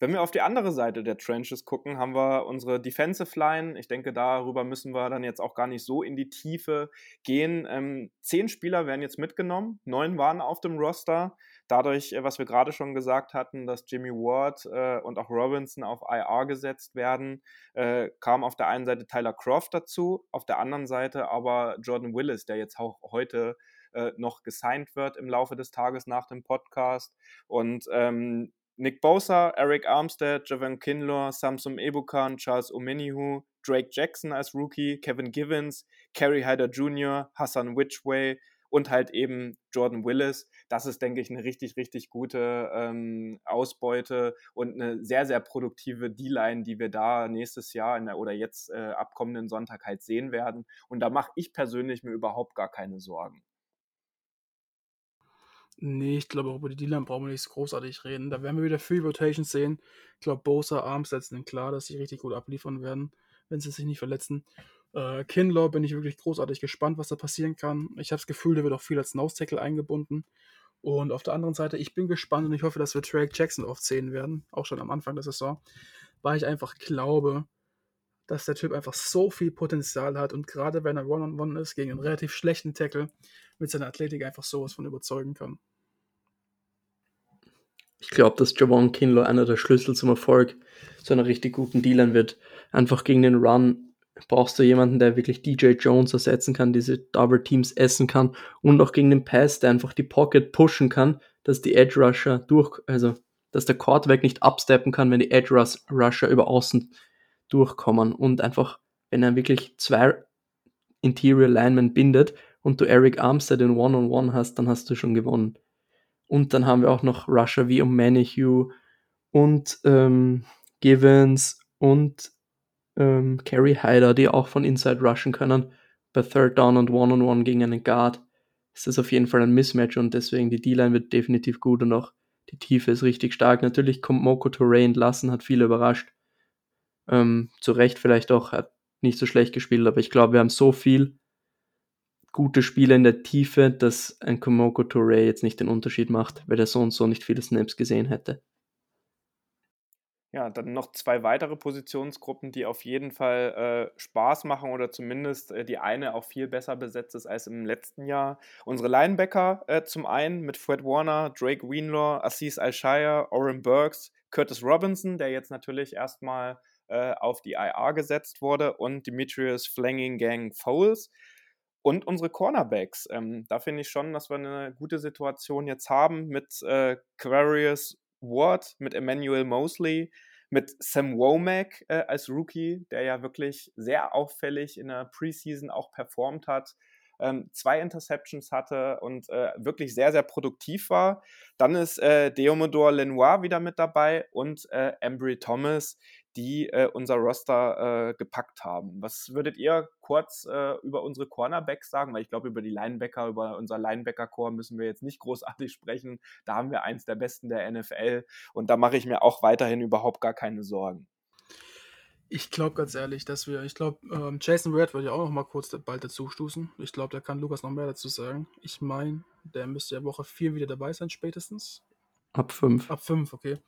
Wenn wir auf die andere Seite der Trenches gucken, haben wir unsere Defensive Line. Ich denke, darüber müssen wir dann jetzt auch gar nicht so in die Tiefe gehen. Ähm, zehn Spieler werden jetzt mitgenommen, neun waren auf dem Roster. Dadurch, äh, was wir gerade schon gesagt hatten, dass Jimmy Ward äh, und auch Robinson auf IR gesetzt werden, äh, kam auf der einen Seite Tyler Croft dazu, auf der anderen Seite aber Jordan Willis, der jetzt auch heute äh, noch gesigned wird im Laufe des Tages nach dem Podcast. Und ähm, Nick Bosa, Eric Armstead, Javan Kinlaw, Samsung Ebukan, Charles Omenihu, Drake Jackson als Rookie, Kevin Givens, Kerry Hyder Jr., Hassan Whichway und halt eben Jordan Willis. Das ist, denke ich, eine richtig, richtig gute ähm, Ausbeute und eine sehr, sehr produktive D-Line, die wir da nächstes Jahr der, oder jetzt äh, ab kommenden Sonntag halt sehen werden. Und da mache ich persönlich mir überhaupt gar keine Sorgen. Nee, ich glaube, über die D-Line brauchen wir nicht großartig reden. Da werden wir wieder Free Rotations sehen. Ich glaube, Bosa, Arms setzen klar, dass sie richtig gut abliefern werden, wenn sie sich nicht verletzen. Äh, Kinlaw bin ich wirklich großartig gespannt, was da passieren kann. Ich habe das Gefühl, der wird auch viel als Nose-Tackle eingebunden. Und auf der anderen Seite, ich bin gespannt und ich hoffe, dass wir Drake Jackson oft sehen werden, auch schon am Anfang der Saison, weil ich einfach glaube, dass der Typ einfach so viel Potenzial hat und gerade wenn er One-on-One -on -one ist, gegen einen relativ schlechten Tackle, mit seiner Athletik einfach sowas von überzeugen kann. Ich glaube, dass Javon Kinlaw einer der Schlüssel zum Erfolg zu einer richtig guten Dealern wird. Einfach gegen den Run brauchst du jemanden, der wirklich DJ Jones ersetzen kann, diese Double Teams essen kann und auch gegen den Pass, der einfach die Pocket pushen kann, dass die Edge Rusher durch, also dass der Quarterback nicht absteppen kann, wenn die Edge Rusher über außen durchkommen und einfach, wenn er wirklich zwei Interior Linemen bindet und du Eric Armstead in One-on-One -on -One hast, dann hast du schon gewonnen. Und dann haben wir auch noch Russia wie um Manihew und ähm, Givens und ähm, Kerry Hyder, die auch von Inside rushen können. Bei Third Down und One-on-One -on -One gegen einen Guard ist das auf jeden Fall ein Mismatch und deswegen die D-Line wird definitiv gut und auch die Tiefe ist richtig stark. Natürlich kommt Moko Touré entlassen, hat viele überrascht. Ähm, zu Recht vielleicht auch, hat nicht so schlecht gespielt, aber ich glaube, wir haben so viel gute Spieler in der Tiefe, dass ein Komoko Touré jetzt nicht den Unterschied macht, weil der so und so nicht viele Snaps gesehen hätte. Ja, dann noch zwei weitere Positionsgruppen, die auf jeden Fall äh, Spaß machen oder zumindest äh, die eine auch viel besser besetzt ist als im letzten Jahr. Unsere Linebacker äh, zum einen mit Fred Warner, Drake Weenlaw, Assis Alshire, Oren Burks, Curtis Robinson, der jetzt natürlich erstmal äh, auf die IR gesetzt wurde und Demetrius Flanging Gang Foles. Und unsere Cornerbacks. Ähm, da finde ich schon, dass wir eine gute Situation jetzt haben mit äh, Quarius Ward, mit Emmanuel Mosley, mit Sam Womack äh, als Rookie, der ja wirklich sehr auffällig in der Preseason auch performt hat, ähm, zwei Interceptions hatte und äh, wirklich sehr, sehr produktiv war. Dann ist äh, Deomodor Lenoir wieder mit dabei und äh, Embry Thomas, die äh, unser Roster äh, gepackt haben. Was würdet ihr kurz äh, über unsere Cornerbacks sagen? Weil ich glaube, über die Linebacker, über unser Linebacker-Core müssen wir jetzt nicht großartig [LAUGHS] sprechen. Da haben wir eins der besten der NFL und da mache ich mir auch weiterhin überhaupt gar keine Sorgen. Ich glaube ganz ehrlich, dass wir, ich glaube, ähm, Jason Red würde ja auch noch mal kurz bald dazu stoßen. Ich glaube, da kann Lukas noch mehr dazu sagen. Ich meine, der müsste ja Woche 4 wieder dabei sein, spätestens. Ab 5. Ab 5, okay.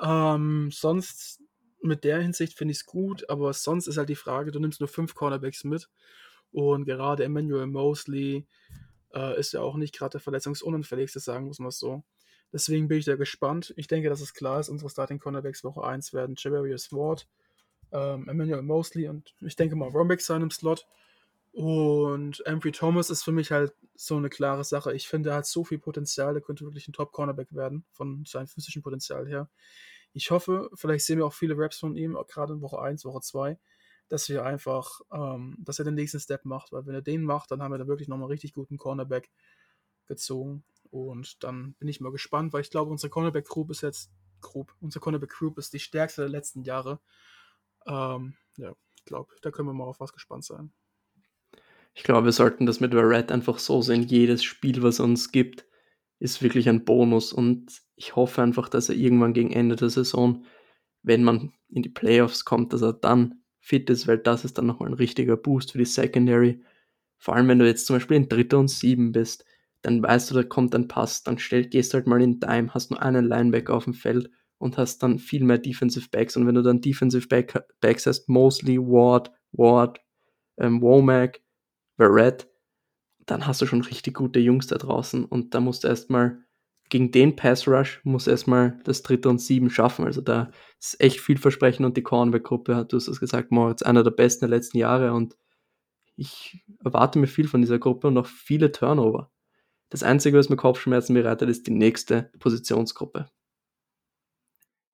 Ähm, sonst mit der Hinsicht finde ich es gut, aber sonst ist halt die Frage, du nimmst nur fünf Cornerbacks mit und gerade Emmanuel Mosley äh, ist ja auch nicht gerade der verletzungsunanfälligste, sagen muss man so. Deswegen bin ich da gespannt. Ich denke, dass es klar ist, unsere Starting Cornerbacks Woche 1 werden Javarius Ward, ähm, Emmanuel Mosley und ich denke mal Rombeck sein im Slot. Und Amphrey Thomas ist für mich halt so eine klare Sache. Ich finde, er hat so viel Potenzial, er könnte wirklich ein Top-Cornerback werden, von seinem physischen Potenzial her. Ich hoffe, vielleicht sehen wir auch viele Raps von ihm, gerade in Woche 1, Woche 2, dass wir einfach, ähm, dass er den nächsten Step macht, weil wenn er den macht, dann haben wir da wirklich nochmal richtig guten Cornerback gezogen. Und dann bin ich mal gespannt, weil ich glaube, unsere Cornerback Group ist jetzt, Group, unsere Cornerback Group ist die stärkste der letzten Jahre. Ähm, ja, ich glaube, da können wir mal auf was gespannt sein. Ich glaube, wir sollten das mit Red einfach so sehen. Jedes Spiel, was uns gibt, ist wirklich ein Bonus. Und ich hoffe einfach, dass er irgendwann gegen Ende der Saison, wenn man in die Playoffs kommt, dass er dann fit ist, weil das ist dann nochmal ein richtiger Boost für die Secondary. Vor allem, wenn du jetzt zum Beispiel in Dritter und Sieben bist, dann weißt du, da kommt ein Pass, dann stell, gehst halt mal in Dime, hast nur einen Linebacker auf dem Feld und hast dann viel mehr Defensive Backs. Und wenn du dann Defensive Back, Backs hast, Mosley, Ward, Ward, ähm, Womack, Barrett, dann hast du schon richtig gute Jungs da draußen und da musst du erstmal gegen den Pass Rush muss erstmal das dritte und sieben schaffen. Also da ist echt viel Versprechen und die Cornerback-Gruppe du hast es gesagt, Moritz, einer der besten der letzten Jahre und ich erwarte mir viel von dieser Gruppe und auch viele Turnover. Das Einzige, was mir Kopfschmerzen bereitet, ist die nächste Positionsgruppe.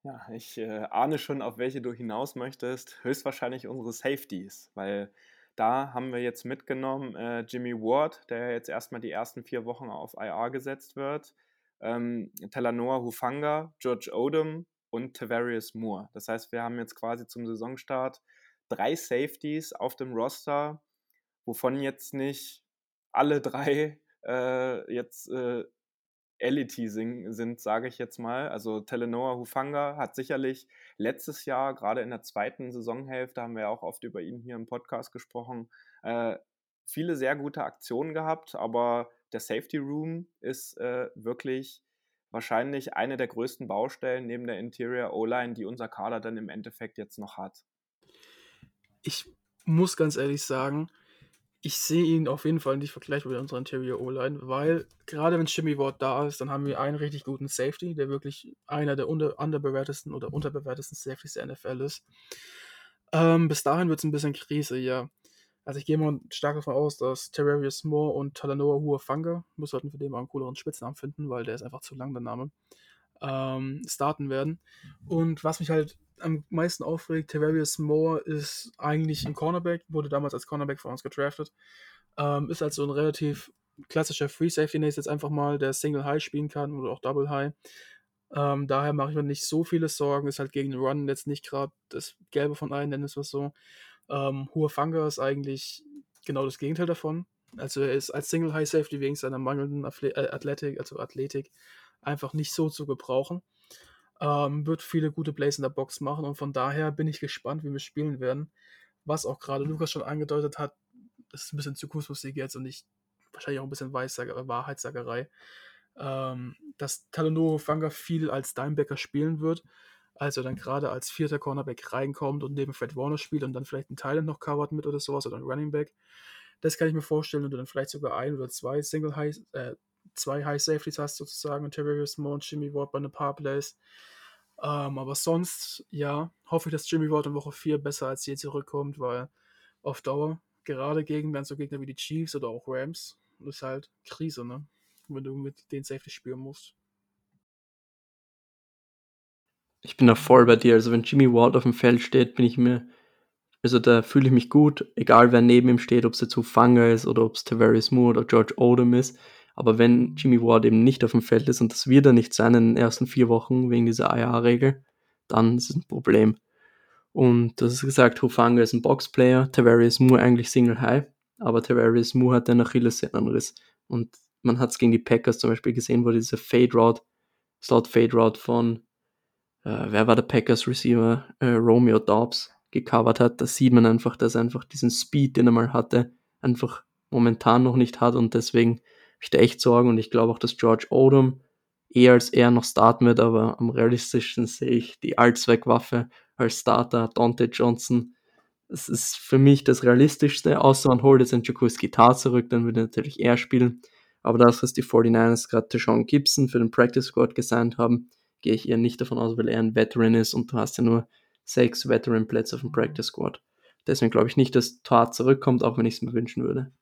Ja, ich äh, ahne schon, auf welche du hinaus möchtest. Höchstwahrscheinlich unsere Safeties, weil da haben wir jetzt mitgenommen äh, Jimmy Ward, der jetzt erstmal die ersten vier Wochen auf IR gesetzt wird, ähm, Talanoa Hufanga, George Odom und Tavarius Moore. Das heißt, wir haben jetzt quasi zum Saisonstart drei Safeties auf dem Roster, wovon jetzt nicht alle drei äh, jetzt äh, Elite sind, sage ich jetzt mal. Also Telenoa Hufanga hat sicherlich letztes Jahr, gerade in der zweiten Saisonhälfte, haben wir auch oft über ihn hier im Podcast gesprochen, äh, viele sehr gute Aktionen gehabt, aber der Safety Room ist äh, wirklich wahrscheinlich eine der größten Baustellen neben der Interior O-Line, die unser Kader dann im Endeffekt jetzt noch hat. Ich muss ganz ehrlich sagen, ich sehe ihn auf jeden Fall nicht vergleichbar mit unserer Interior O-Line, weil gerade wenn Jimmy Ward da ist, dann haben wir einen richtig guten Safety, der wirklich einer der unter, underbewertesten oder unterbewertesten Safeties der NFL ist. Ähm, bis dahin wird es ein bisschen Krise, ja. Also ich gehe mal stark davon aus, dass Terrarius Moore und Talanoa Huafanga, muss sollten für den mal einen cooleren Spitznamen finden, weil der ist einfach zu lang, der Name, ähm, starten werden. Und was mich halt am meisten aufregt, Terrarius Moore ist eigentlich ein Cornerback, wurde damals als Cornerback von uns gedraftet. Ähm, ist also ein relativ klassischer Free Safety, der jetzt einfach mal, der Single High spielen kann oder auch Double High. Ähm, daher mache ich mir nicht so viele Sorgen. Ist halt gegen den Run jetzt nicht gerade das Gelbe von allen, nennen es was so. Ähm, Huafanga ist eigentlich genau das Gegenteil davon. Also er ist als Single High Safety wegen seiner mangelnden äh, Athletik, also Athletik, einfach nicht so zu gebrauchen. Ähm, wird viele gute Plays in der Box machen und von daher bin ich gespannt, wie wir spielen werden. Was auch gerade Lukas schon angedeutet hat, das ist ein bisschen Zukunftsmusik jetzt und nicht wahrscheinlich auch ein bisschen Weissager, Wahrheitssagerei, ähm, dass Talonoro Fanga viel als Dimebacker spielen wird, also dann gerade als vierter Cornerback reinkommt und neben Fred Warner spielt und dann vielleicht ein Thailand noch covert mit oder sowas oder ein Running Back. Das kann ich mir vorstellen und dann vielleicht sogar ein oder zwei Single High, äh, zwei High Safeties hast sozusagen und Moore und Jimmy Ward bei ein paar Plays. Ähm, aber sonst, ja, hoffe ich, dass Jimmy Ward in Woche 4 besser als je zurückkommt, weil auf Dauer, gerade gegen dann so Gegner wie die Chiefs oder auch Rams, ist halt Krise, ne? Wenn du mit den Safety spielen musst. Ich bin da voll bei dir. Also wenn Jimmy Ward auf dem Feld steht, bin ich mir, also da fühle ich mich gut, egal wer neben ihm steht, ob es jetzt Fanger ist oder ob es Tavares Moore oder George Odom ist. Aber wenn Jimmy Ward eben nicht auf dem Feld ist und das wird er nicht sein in den ersten vier Wochen wegen dieser IA-Regel, dann ist es ein Problem. Und das ist gesagt, Hufanga ist ein Boxplayer, Tavarius Moore eigentlich Single High, aber Tavarius Moore hat einen Achillessehnenriss. Und man hat es gegen die Packers zum Beispiel gesehen, wo diese Fade Route, Slot Fade Route von, äh, wer war der Packers Receiver? Äh, Romeo Dobbs gecovert hat. Da sieht man einfach, dass er einfach diesen Speed, den er mal hatte, einfach momentan noch nicht hat und deswegen ich da echt Sorgen und ich glaube auch, dass George Odom eher als er noch starten wird, aber am realistischsten sehe ich die Allzweckwaffe als Starter, Dante Johnson. Das ist für mich das Realistischste, außer man holt jetzt einen Jokus Gitar zurück, dann würde natürlich er spielen. Aber das, was die 49ers gerade Deshaun Gibson für den Practice Squad gesigned haben, gehe ich eher nicht davon aus, weil er ein Veteran ist und du hast ja nur sechs Veteran-Plätze auf dem Practice Squad. Deswegen glaube ich nicht, dass Todd zurückkommt, auch wenn ich es mir wünschen würde.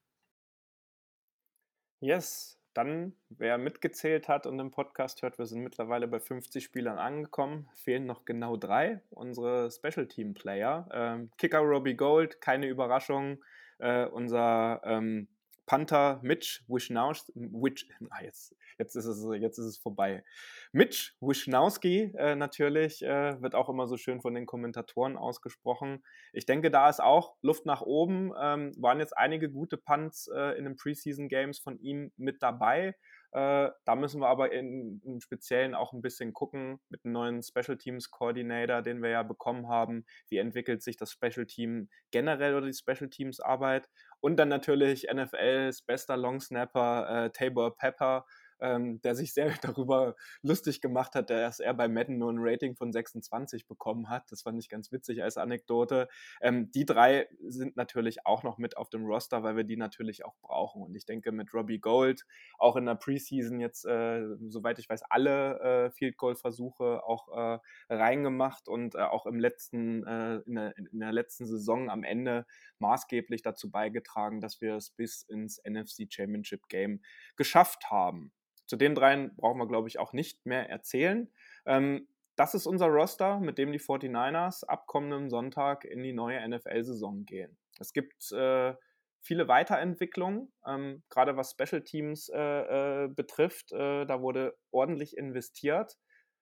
Yes, dann, wer mitgezählt hat und im Podcast hört, wir sind mittlerweile bei 50 Spielern angekommen. Fehlen noch genau drei. Unsere Special Team Player. Ähm, Kicker Robbie Gold, keine Überraschung. Äh, unser ähm, Panther Mitch Wish, ah, jetzt, jetzt, jetzt ist es vorbei. Mitch Wisnowski äh, natürlich, äh, wird auch immer so schön von den Kommentatoren ausgesprochen. Ich denke, da ist auch Luft nach oben. Ähm, waren jetzt einige gute Punts äh, in den Preseason Games von ihm mit dabei. Äh, da müssen wir aber in, im Speziellen auch ein bisschen gucken mit einem neuen Special Teams Coordinator, den wir ja bekommen haben. Wie entwickelt sich das Special Team generell oder die Special Teams Arbeit? Und dann natürlich NFLs bester Long Snapper äh, Tabor Pepper, ähm, der sich sehr [LAUGHS] darüber lustig gemacht hat, dass er bei Madden nur ein Rating von 26 bekommen hat. Das fand ich ganz witzig als Anekdote. Ähm, die drei sind natürlich auch noch mit auf dem Roster, weil wir die natürlich auch brauchen. Und ich denke, mit Robbie Gold, auch in der Preseason jetzt, äh, soweit ich weiß, alle äh, Field Goal Versuche auch äh, reingemacht und äh, auch im letzten, äh, in der, in, der, letzten Saison am Ende maßgeblich dazu beigetragen, dass wir es bis ins NFC Championship Game geschafft haben. Zu den dreien brauchen wir, glaube ich, auch nicht mehr erzählen. Ähm, das ist unser Roster, mit dem die 49ers ab kommendem Sonntag in die neue NFL-Saison gehen. Es gibt äh, viele Weiterentwicklungen, ähm, gerade was Special Teams äh, äh, betrifft. Äh, da wurde ordentlich investiert.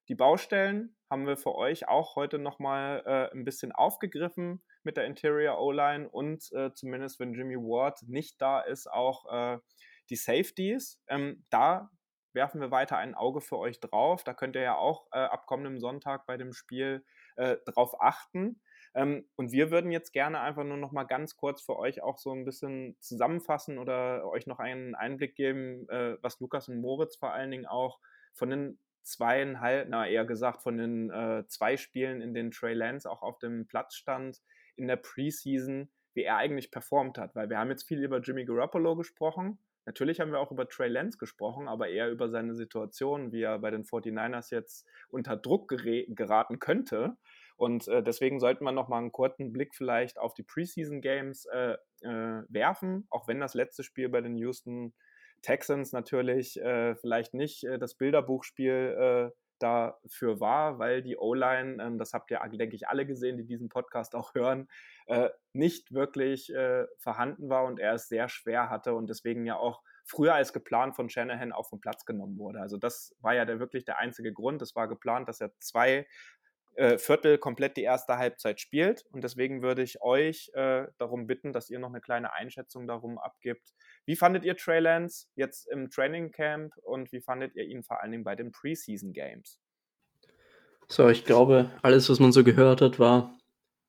Die Baustellen haben wir für euch auch heute nochmal äh, ein bisschen aufgegriffen mit der Interior O-Line und äh, zumindest wenn Jimmy Ward nicht da ist, auch äh, die Safeties. Ähm, da werfen wir weiter ein Auge für euch drauf. Da könnt ihr ja auch äh, ab kommendem Sonntag bei dem Spiel äh, drauf achten. Ähm, und wir würden jetzt gerne einfach nur noch mal ganz kurz für euch auch so ein bisschen zusammenfassen oder euch noch einen Einblick geben, äh, was Lukas und Moritz vor allen Dingen auch von den zweieinhalb, na eher gesagt von den äh, zwei Spielen, in denen Trey Lance auch auf dem Platz stand in der Preseason, wie er eigentlich performt hat. Weil wir haben jetzt viel über Jimmy Garoppolo gesprochen Natürlich haben wir auch über Trey Lance gesprochen, aber eher über seine Situation, wie er bei den 49ers jetzt unter Druck geraten könnte. Und äh, deswegen sollten wir nochmal einen kurzen Blick vielleicht auf die Preseason Games äh, äh, werfen, auch wenn das letzte Spiel bei den Houston Texans natürlich äh, vielleicht nicht äh, das Bilderbuchspiel äh, dafür war, weil die O-Line, ähm, das habt ihr, denke ich, alle gesehen, die diesen Podcast auch hören, äh, nicht wirklich äh, vorhanden war und er es sehr schwer hatte und deswegen ja auch früher als geplant von Shanahan auch vom Platz genommen wurde. Also das war ja der, wirklich der einzige Grund. Es war geplant, dass er zwei äh, Viertel komplett die erste Halbzeit spielt. Und deswegen würde ich euch äh, darum bitten, dass ihr noch eine kleine Einschätzung darum abgibt. Wie fandet ihr Trey Lance jetzt im Training Camp und wie fandet ihr ihn vor allen Dingen bei den Preseason Games? So, ich glaube, alles, was man so gehört hat, war,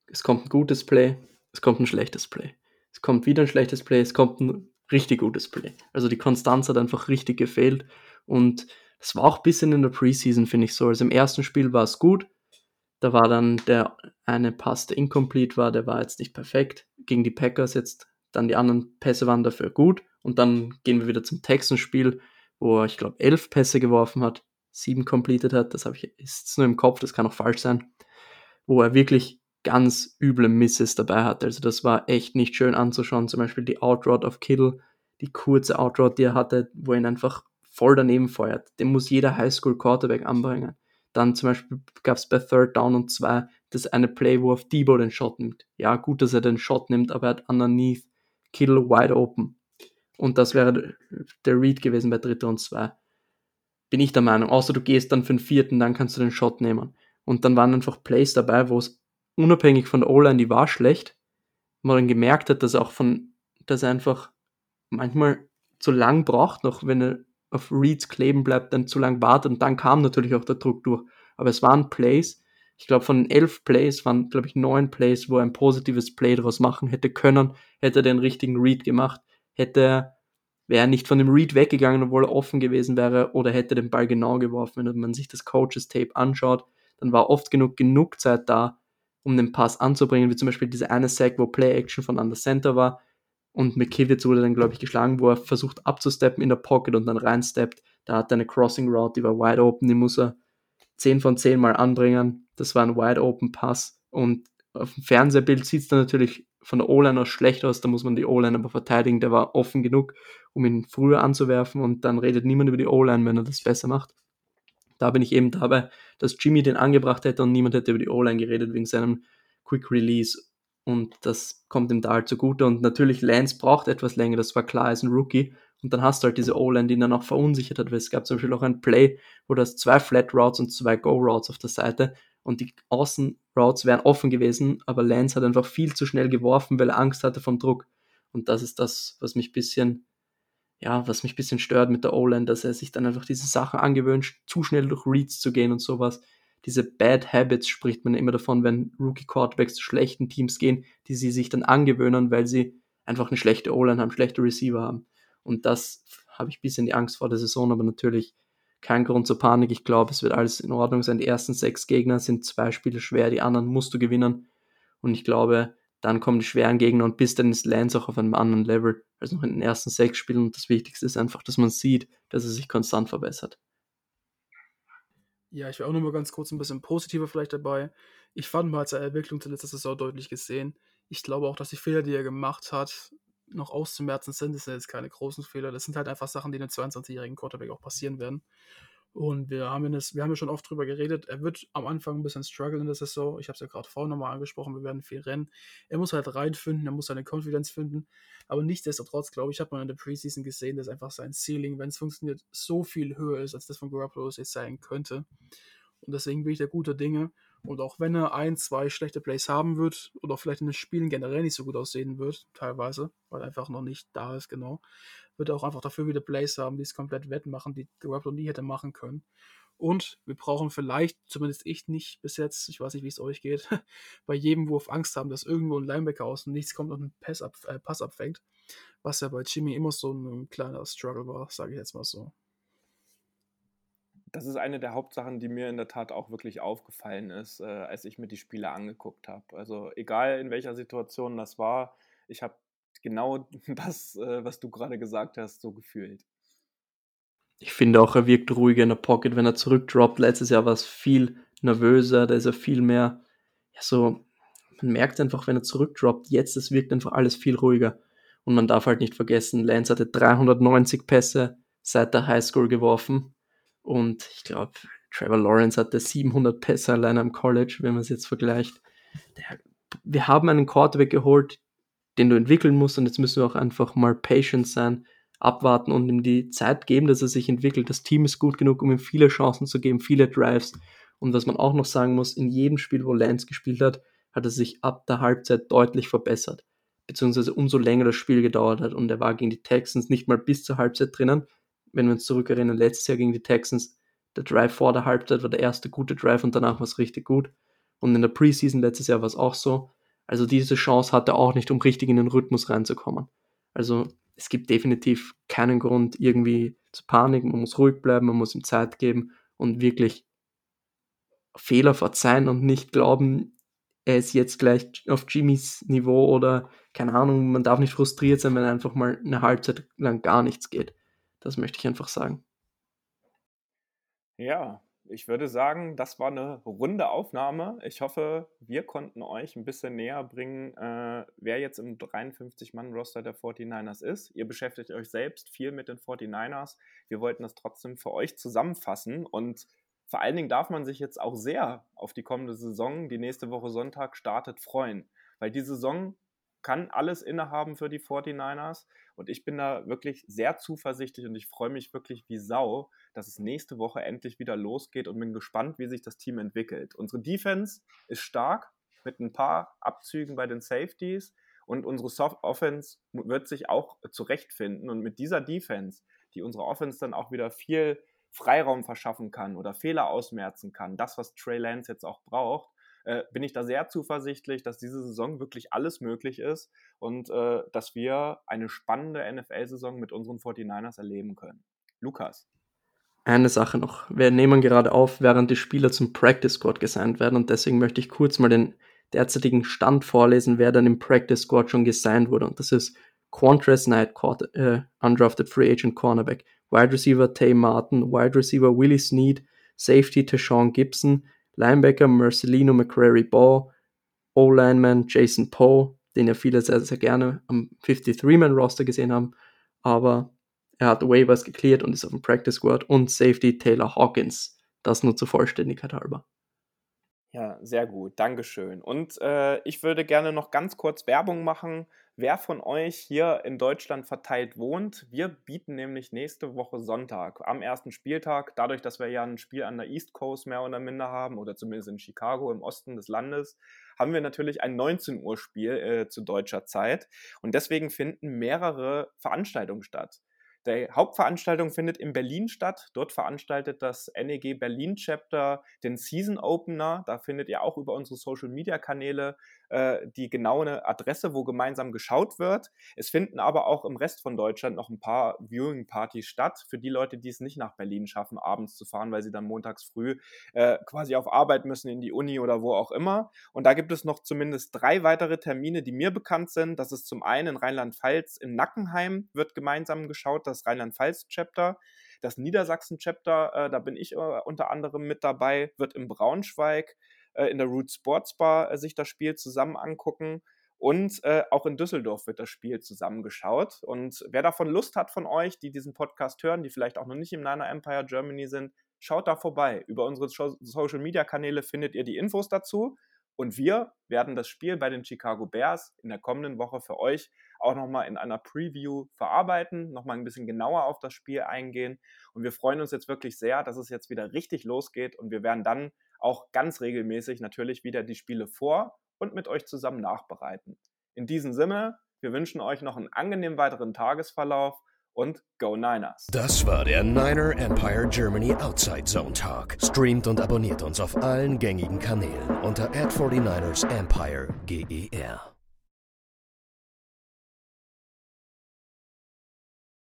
es kommt ein gutes Play, es kommt ein schlechtes Play. Es kommt wieder ein schlechtes Play, es kommt ein richtig gutes Play. Also die Konstanz hat einfach richtig gefehlt und das war auch ein bisschen in der Preseason, finde ich so. Also im ersten Spiel war es gut, da war dann der eine Pass, der incomplete war, der war jetzt nicht perfekt. Gegen die Packers jetzt, dann die anderen Pässe waren dafür gut. Und dann gehen wir wieder zum Texans-Spiel, wo er, ich glaube, elf Pässe geworfen hat, sieben completed hat. Das habe ich ist nur im Kopf, das kann auch falsch sein. Wo er wirklich ganz üble Misses dabei hatte. Also das war echt nicht schön anzuschauen. Zum Beispiel die Outroad of Kittle, die kurze Outroad, die er hatte, wo er ihn einfach voll daneben feuert. Den muss jeder Highschool Quarterback anbringen. Dann zum Beispiel gab es bei Third Down und 2 das eine Play, wo auf Debo den Shot nimmt. Ja, gut, dass er den Shot nimmt, aber er hat underneath Kittle wide open. Und das wäre der Read gewesen bei Dritter und 2. Bin ich der Meinung. Außer du gehst dann für den vierten, dann kannst du den Shot nehmen. Und dann waren einfach Plays dabei, wo es unabhängig von der O-Line, die war schlecht, man dann gemerkt hat, dass auch von, dass er einfach manchmal zu lang braucht, noch wenn er auf Reads kleben bleibt, dann zu lang wartet und dann kam natürlich auch der Druck durch. Aber es waren Plays, ich glaube von elf Plays waren, glaube ich, neun Plays, wo er ein positives Play daraus machen hätte können, hätte er den richtigen Read gemacht, hätte er, wäre er nicht von dem Read weggegangen, obwohl er offen gewesen wäre, oder hätte den Ball genau geworfen. Wenn man sich das Coaches Tape anschaut, dann war oft genug genug Zeit da, um den Pass anzubringen, wie zum Beispiel diese eine Sack, wo Play Action von Under Center war, und McKivitz wurde dann, glaube ich, geschlagen, wo er versucht abzusteppen in der Pocket und dann reinsteppt. Da hat er eine Crossing Route, die war wide open, die muss er 10 von 10 Mal anbringen. Das war ein wide open Pass Und auf dem Fernsehbild sieht es dann natürlich von der O-Line aus schlecht aus, da muss man die O-Line aber verteidigen. Der war offen genug, um ihn früher anzuwerfen und dann redet niemand über die O-Line, wenn er das besser macht. Da bin ich eben dabei, dass Jimmy den angebracht hätte und niemand hätte über die O-Line geredet wegen seinem Quick Release. Und das kommt ihm da halt zugute. Und natürlich, Lance braucht etwas länger, das war klar, als ein Rookie. Und dann hast du halt diese O-Line, die ihn dann auch verunsichert hat, weil es gab zum Beispiel auch ein Play, wo das zwei Flat Routes und zwei Go Routes auf der Seite und die Außenroutes wären offen gewesen, aber Lance hat einfach viel zu schnell geworfen, weil er Angst hatte vom Druck. Und das ist das, was mich bisschen, ja, was mich bisschen stört mit der O-Line, dass er sich dann einfach diese Sachen angewöhnt, zu schnell durch Reads zu gehen und sowas. Diese Bad Habits spricht man immer davon, wenn Rookie Quarterbacks zu schlechten Teams gehen, die sie sich dann angewöhnen, weil sie einfach eine schlechte O-Line haben, schlechte Receiver haben. Und das habe ich bisschen die Angst vor der Saison, aber natürlich kein Grund zur Panik. Ich glaube, es wird alles in Ordnung sein. Die ersten sechs Gegner sind zwei Spiele schwer, die anderen musst du gewinnen. Und ich glaube, dann kommen die schweren Gegner und bis dann ist Lance auch auf einem anderen Level als noch in den ersten sechs Spielen. Und das Wichtigste ist einfach, dass man sieht, dass er sich konstant verbessert. Ja, ich wäre auch noch mal ganz kurz ein bisschen positiver vielleicht dabei. Ich fand mal seine Entwicklung zur letzten Saison deutlich gesehen. Ich glaube auch, dass die Fehler, die er gemacht hat, noch auszumerzen sind. Das sind jetzt keine großen Fehler. Das sind halt einfach Sachen, die einem 22-jährigen Quarterback auch passieren werden. Und wir haben, das, wir haben ja schon oft drüber geredet. Er wird am Anfang ein bisschen strugglen in der Saison. Ich habe es ja gerade vorhin nochmal angesprochen. Wir werden viel rennen. Er muss halt reinfinden, er muss seine Confidence finden. Aber nichtsdestotrotz, glaube ich, hat man in der Preseason gesehen, dass einfach sein Ceiling, wenn es funktioniert, so viel höher ist, als das von Garoppolo jetzt sein könnte. Und deswegen bin ich der gute Dinge. Und auch wenn er ein, zwei schlechte Plays haben wird oder vielleicht in den Spielen generell nicht so gut aussehen wird, teilweise, weil er einfach noch nicht da ist, genau, wird auch einfach dafür wieder Plays haben, die es komplett wettmachen, die Garoppolo nie hätte machen können. Und wir brauchen vielleicht, zumindest ich nicht bis jetzt, ich weiß nicht, wie es euch geht, [LAUGHS] bei jedem Wurf Angst haben, dass irgendwo ein Linebacker aus und nichts kommt und ein Pass, ab, äh, Pass abfängt. Was ja bei Jimmy immer so ein kleiner Struggle war, sage ich jetzt mal so das ist eine der Hauptsachen, die mir in der Tat auch wirklich aufgefallen ist, äh, als ich mir die Spiele angeguckt habe. Also egal in welcher Situation das war, ich habe genau [LAUGHS] das, äh, was du gerade gesagt hast, so gefühlt. Ich finde auch, er wirkt ruhiger in der Pocket, wenn er zurückdroppt. Letztes Jahr war es viel nervöser, da ist er viel mehr, ja so, man merkt einfach, wenn er zurückdroppt, jetzt, es wirkt einfach alles viel ruhiger. Und man darf halt nicht vergessen, Lance hatte 390 Pässe seit der Highschool geworfen und ich glaube, Trevor Lawrence hatte 700 Pässe allein am College, wenn man es jetzt vergleicht. Der, wir haben einen Quarterback geholt, den du entwickeln musst und jetzt müssen wir auch einfach mal patient sein, abwarten und ihm die Zeit geben, dass er sich entwickelt. Das Team ist gut genug, um ihm viele Chancen zu geben, viele Drives. Und was man auch noch sagen muss, in jedem Spiel, wo Lance gespielt hat, hat er sich ab der Halbzeit deutlich verbessert. Beziehungsweise umso länger das Spiel gedauert hat. Und er war gegen die Texans nicht mal bis zur Halbzeit drinnen, wenn wir uns zurückerinnern, letztes Jahr gegen die Texans, der Drive vor der Halbzeit war der erste gute Drive und danach war es richtig gut. Und in der Preseason letztes Jahr war es auch so. Also diese Chance hat er auch nicht, um richtig in den Rhythmus reinzukommen. Also es gibt definitiv keinen Grund, irgendwie zu paniken. Man muss ruhig bleiben, man muss ihm Zeit geben und wirklich Fehler verzeihen und nicht glauben, er ist jetzt gleich auf Jimmys Niveau oder keine Ahnung, man darf nicht frustriert sein, wenn einfach mal eine Halbzeit lang gar nichts geht. Das möchte ich einfach sagen. Ja, ich würde sagen, das war eine runde Aufnahme. Ich hoffe, wir konnten euch ein bisschen näher bringen, äh, wer jetzt im 53-Mann-Roster der 49ers ist. Ihr beschäftigt euch selbst viel mit den 49ers. Wir wollten das trotzdem für euch zusammenfassen und vor allen Dingen darf man sich jetzt auch sehr auf die kommende Saison, die nächste Woche Sonntag startet, freuen. Weil die Saison kann alles innehaben für die 49ers. Und ich bin da wirklich sehr zuversichtlich und ich freue mich wirklich wie Sau, dass es nächste Woche endlich wieder losgeht und bin gespannt, wie sich das Team entwickelt. Unsere Defense ist stark mit ein paar Abzügen bei den Safeties und unsere Soft Offense wird sich auch zurechtfinden. Und mit dieser Defense, die unsere Offense dann auch wieder viel Freiraum verschaffen kann oder Fehler ausmerzen kann, das, was Trey Lance jetzt auch braucht, äh, bin ich da sehr zuversichtlich, dass diese Saison wirklich alles möglich ist und äh, dass wir eine spannende NFL-Saison mit unseren 49ers erleben können. Lukas. Eine Sache noch. Wir nehmen gerade auf, während die Spieler zum Practice Squad gesigned werden und deswegen möchte ich kurz mal den derzeitigen Stand vorlesen, wer dann im Practice Squad schon gesigned wurde. Und das ist Quantress Knight, äh, undrafted Free Agent Cornerback, Wide Receiver Tay Martin, Wide Receiver Willie Snead, Safety Tashawn Gibson, Linebacker Marcelino McCrary Ball, O-Lineman Jason Poe, den ja viele sehr, sehr gerne am 53-Man-Roster gesehen haben, aber er hat Waivers geklärt und ist auf dem Practice Squad und Safety Taylor Hawkins. Das nur zur Vollständigkeit halber. Ja, sehr gut. Dankeschön. Und äh, ich würde gerne noch ganz kurz Werbung machen. Wer von euch hier in Deutschland verteilt wohnt, wir bieten nämlich nächste Woche Sonntag am ersten Spieltag, dadurch, dass wir ja ein Spiel an der East Coast mehr oder minder haben, oder zumindest in Chicago im Osten des Landes, haben wir natürlich ein 19 Uhr Spiel äh, zu deutscher Zeit. Und deswegen finden mehrere Veranstaltungen statt. Die Hauptveranstaltung findet in Berlin statt. Dort veranstaltet das NEG Berlin Chapter den Season Opener. Da findet ihr auch über unsere Social Media Kanäle äh, die genaue Adresse, wo gemeinsam geschaut wird. Es finden aber auch im Rest von Deutschland noch ein paar Viewing-Partys statt, für die Leute, die es nicht nach Berlin schaffen, abends zu fahren, weil sie dann montags früh äh, quasi auf Arbeit müssen, in die Uni oder wo auch immer. Und da gibt es noch zumindest drei weitere Termine, die mir bekannt sind. Das ist zum einen in Rheinland-Pfalz, in Nackenheim wird gemeinsam geschaut, das Rheinland-Pfalz-Chapter. Das Niedersachsen-Chapter, äh, da bin ich äh, unter anderem mit dabei, wird in Braunschweig äh, in der Root Sports Bar äh, sich das Spiel zusammen angucken. Und äh, auch in Düsseldorf wird das Spiel zusammengeschaut. Und wer davon Lust hat von euch, die diesen Podcast hören, die vielleicht auch noch nicht im Niner Empire Germany sind, schaut da vorbei. Über unsere Social Media Kanäle findet ihr die Infos dazu. Und wir werden das Spiel bei den Chicago Bears in der kommenden Woche für euch auch nochmal in einer Preview verarbeiten, nochmal ein bisschen genauer auf das Spiel eingehen. Und wir freuen uns jetzt wirklich sehr, dass es jetzt wieder richtig losgeht und wir werden dann auch ganz regelmäßig natürlich wieder die Spiele vor und mit euch zusammen nachbereiten. In diesem Sinne, wir wünschen euch noch einen angenehmen weiteren Tagesverlauf und Go Niners. Das war der Niner Empire Germany Outside Zone Talk. Streamt und abonniert uns auf allen gängigen Kanälen unter ad 49 ersempire GER.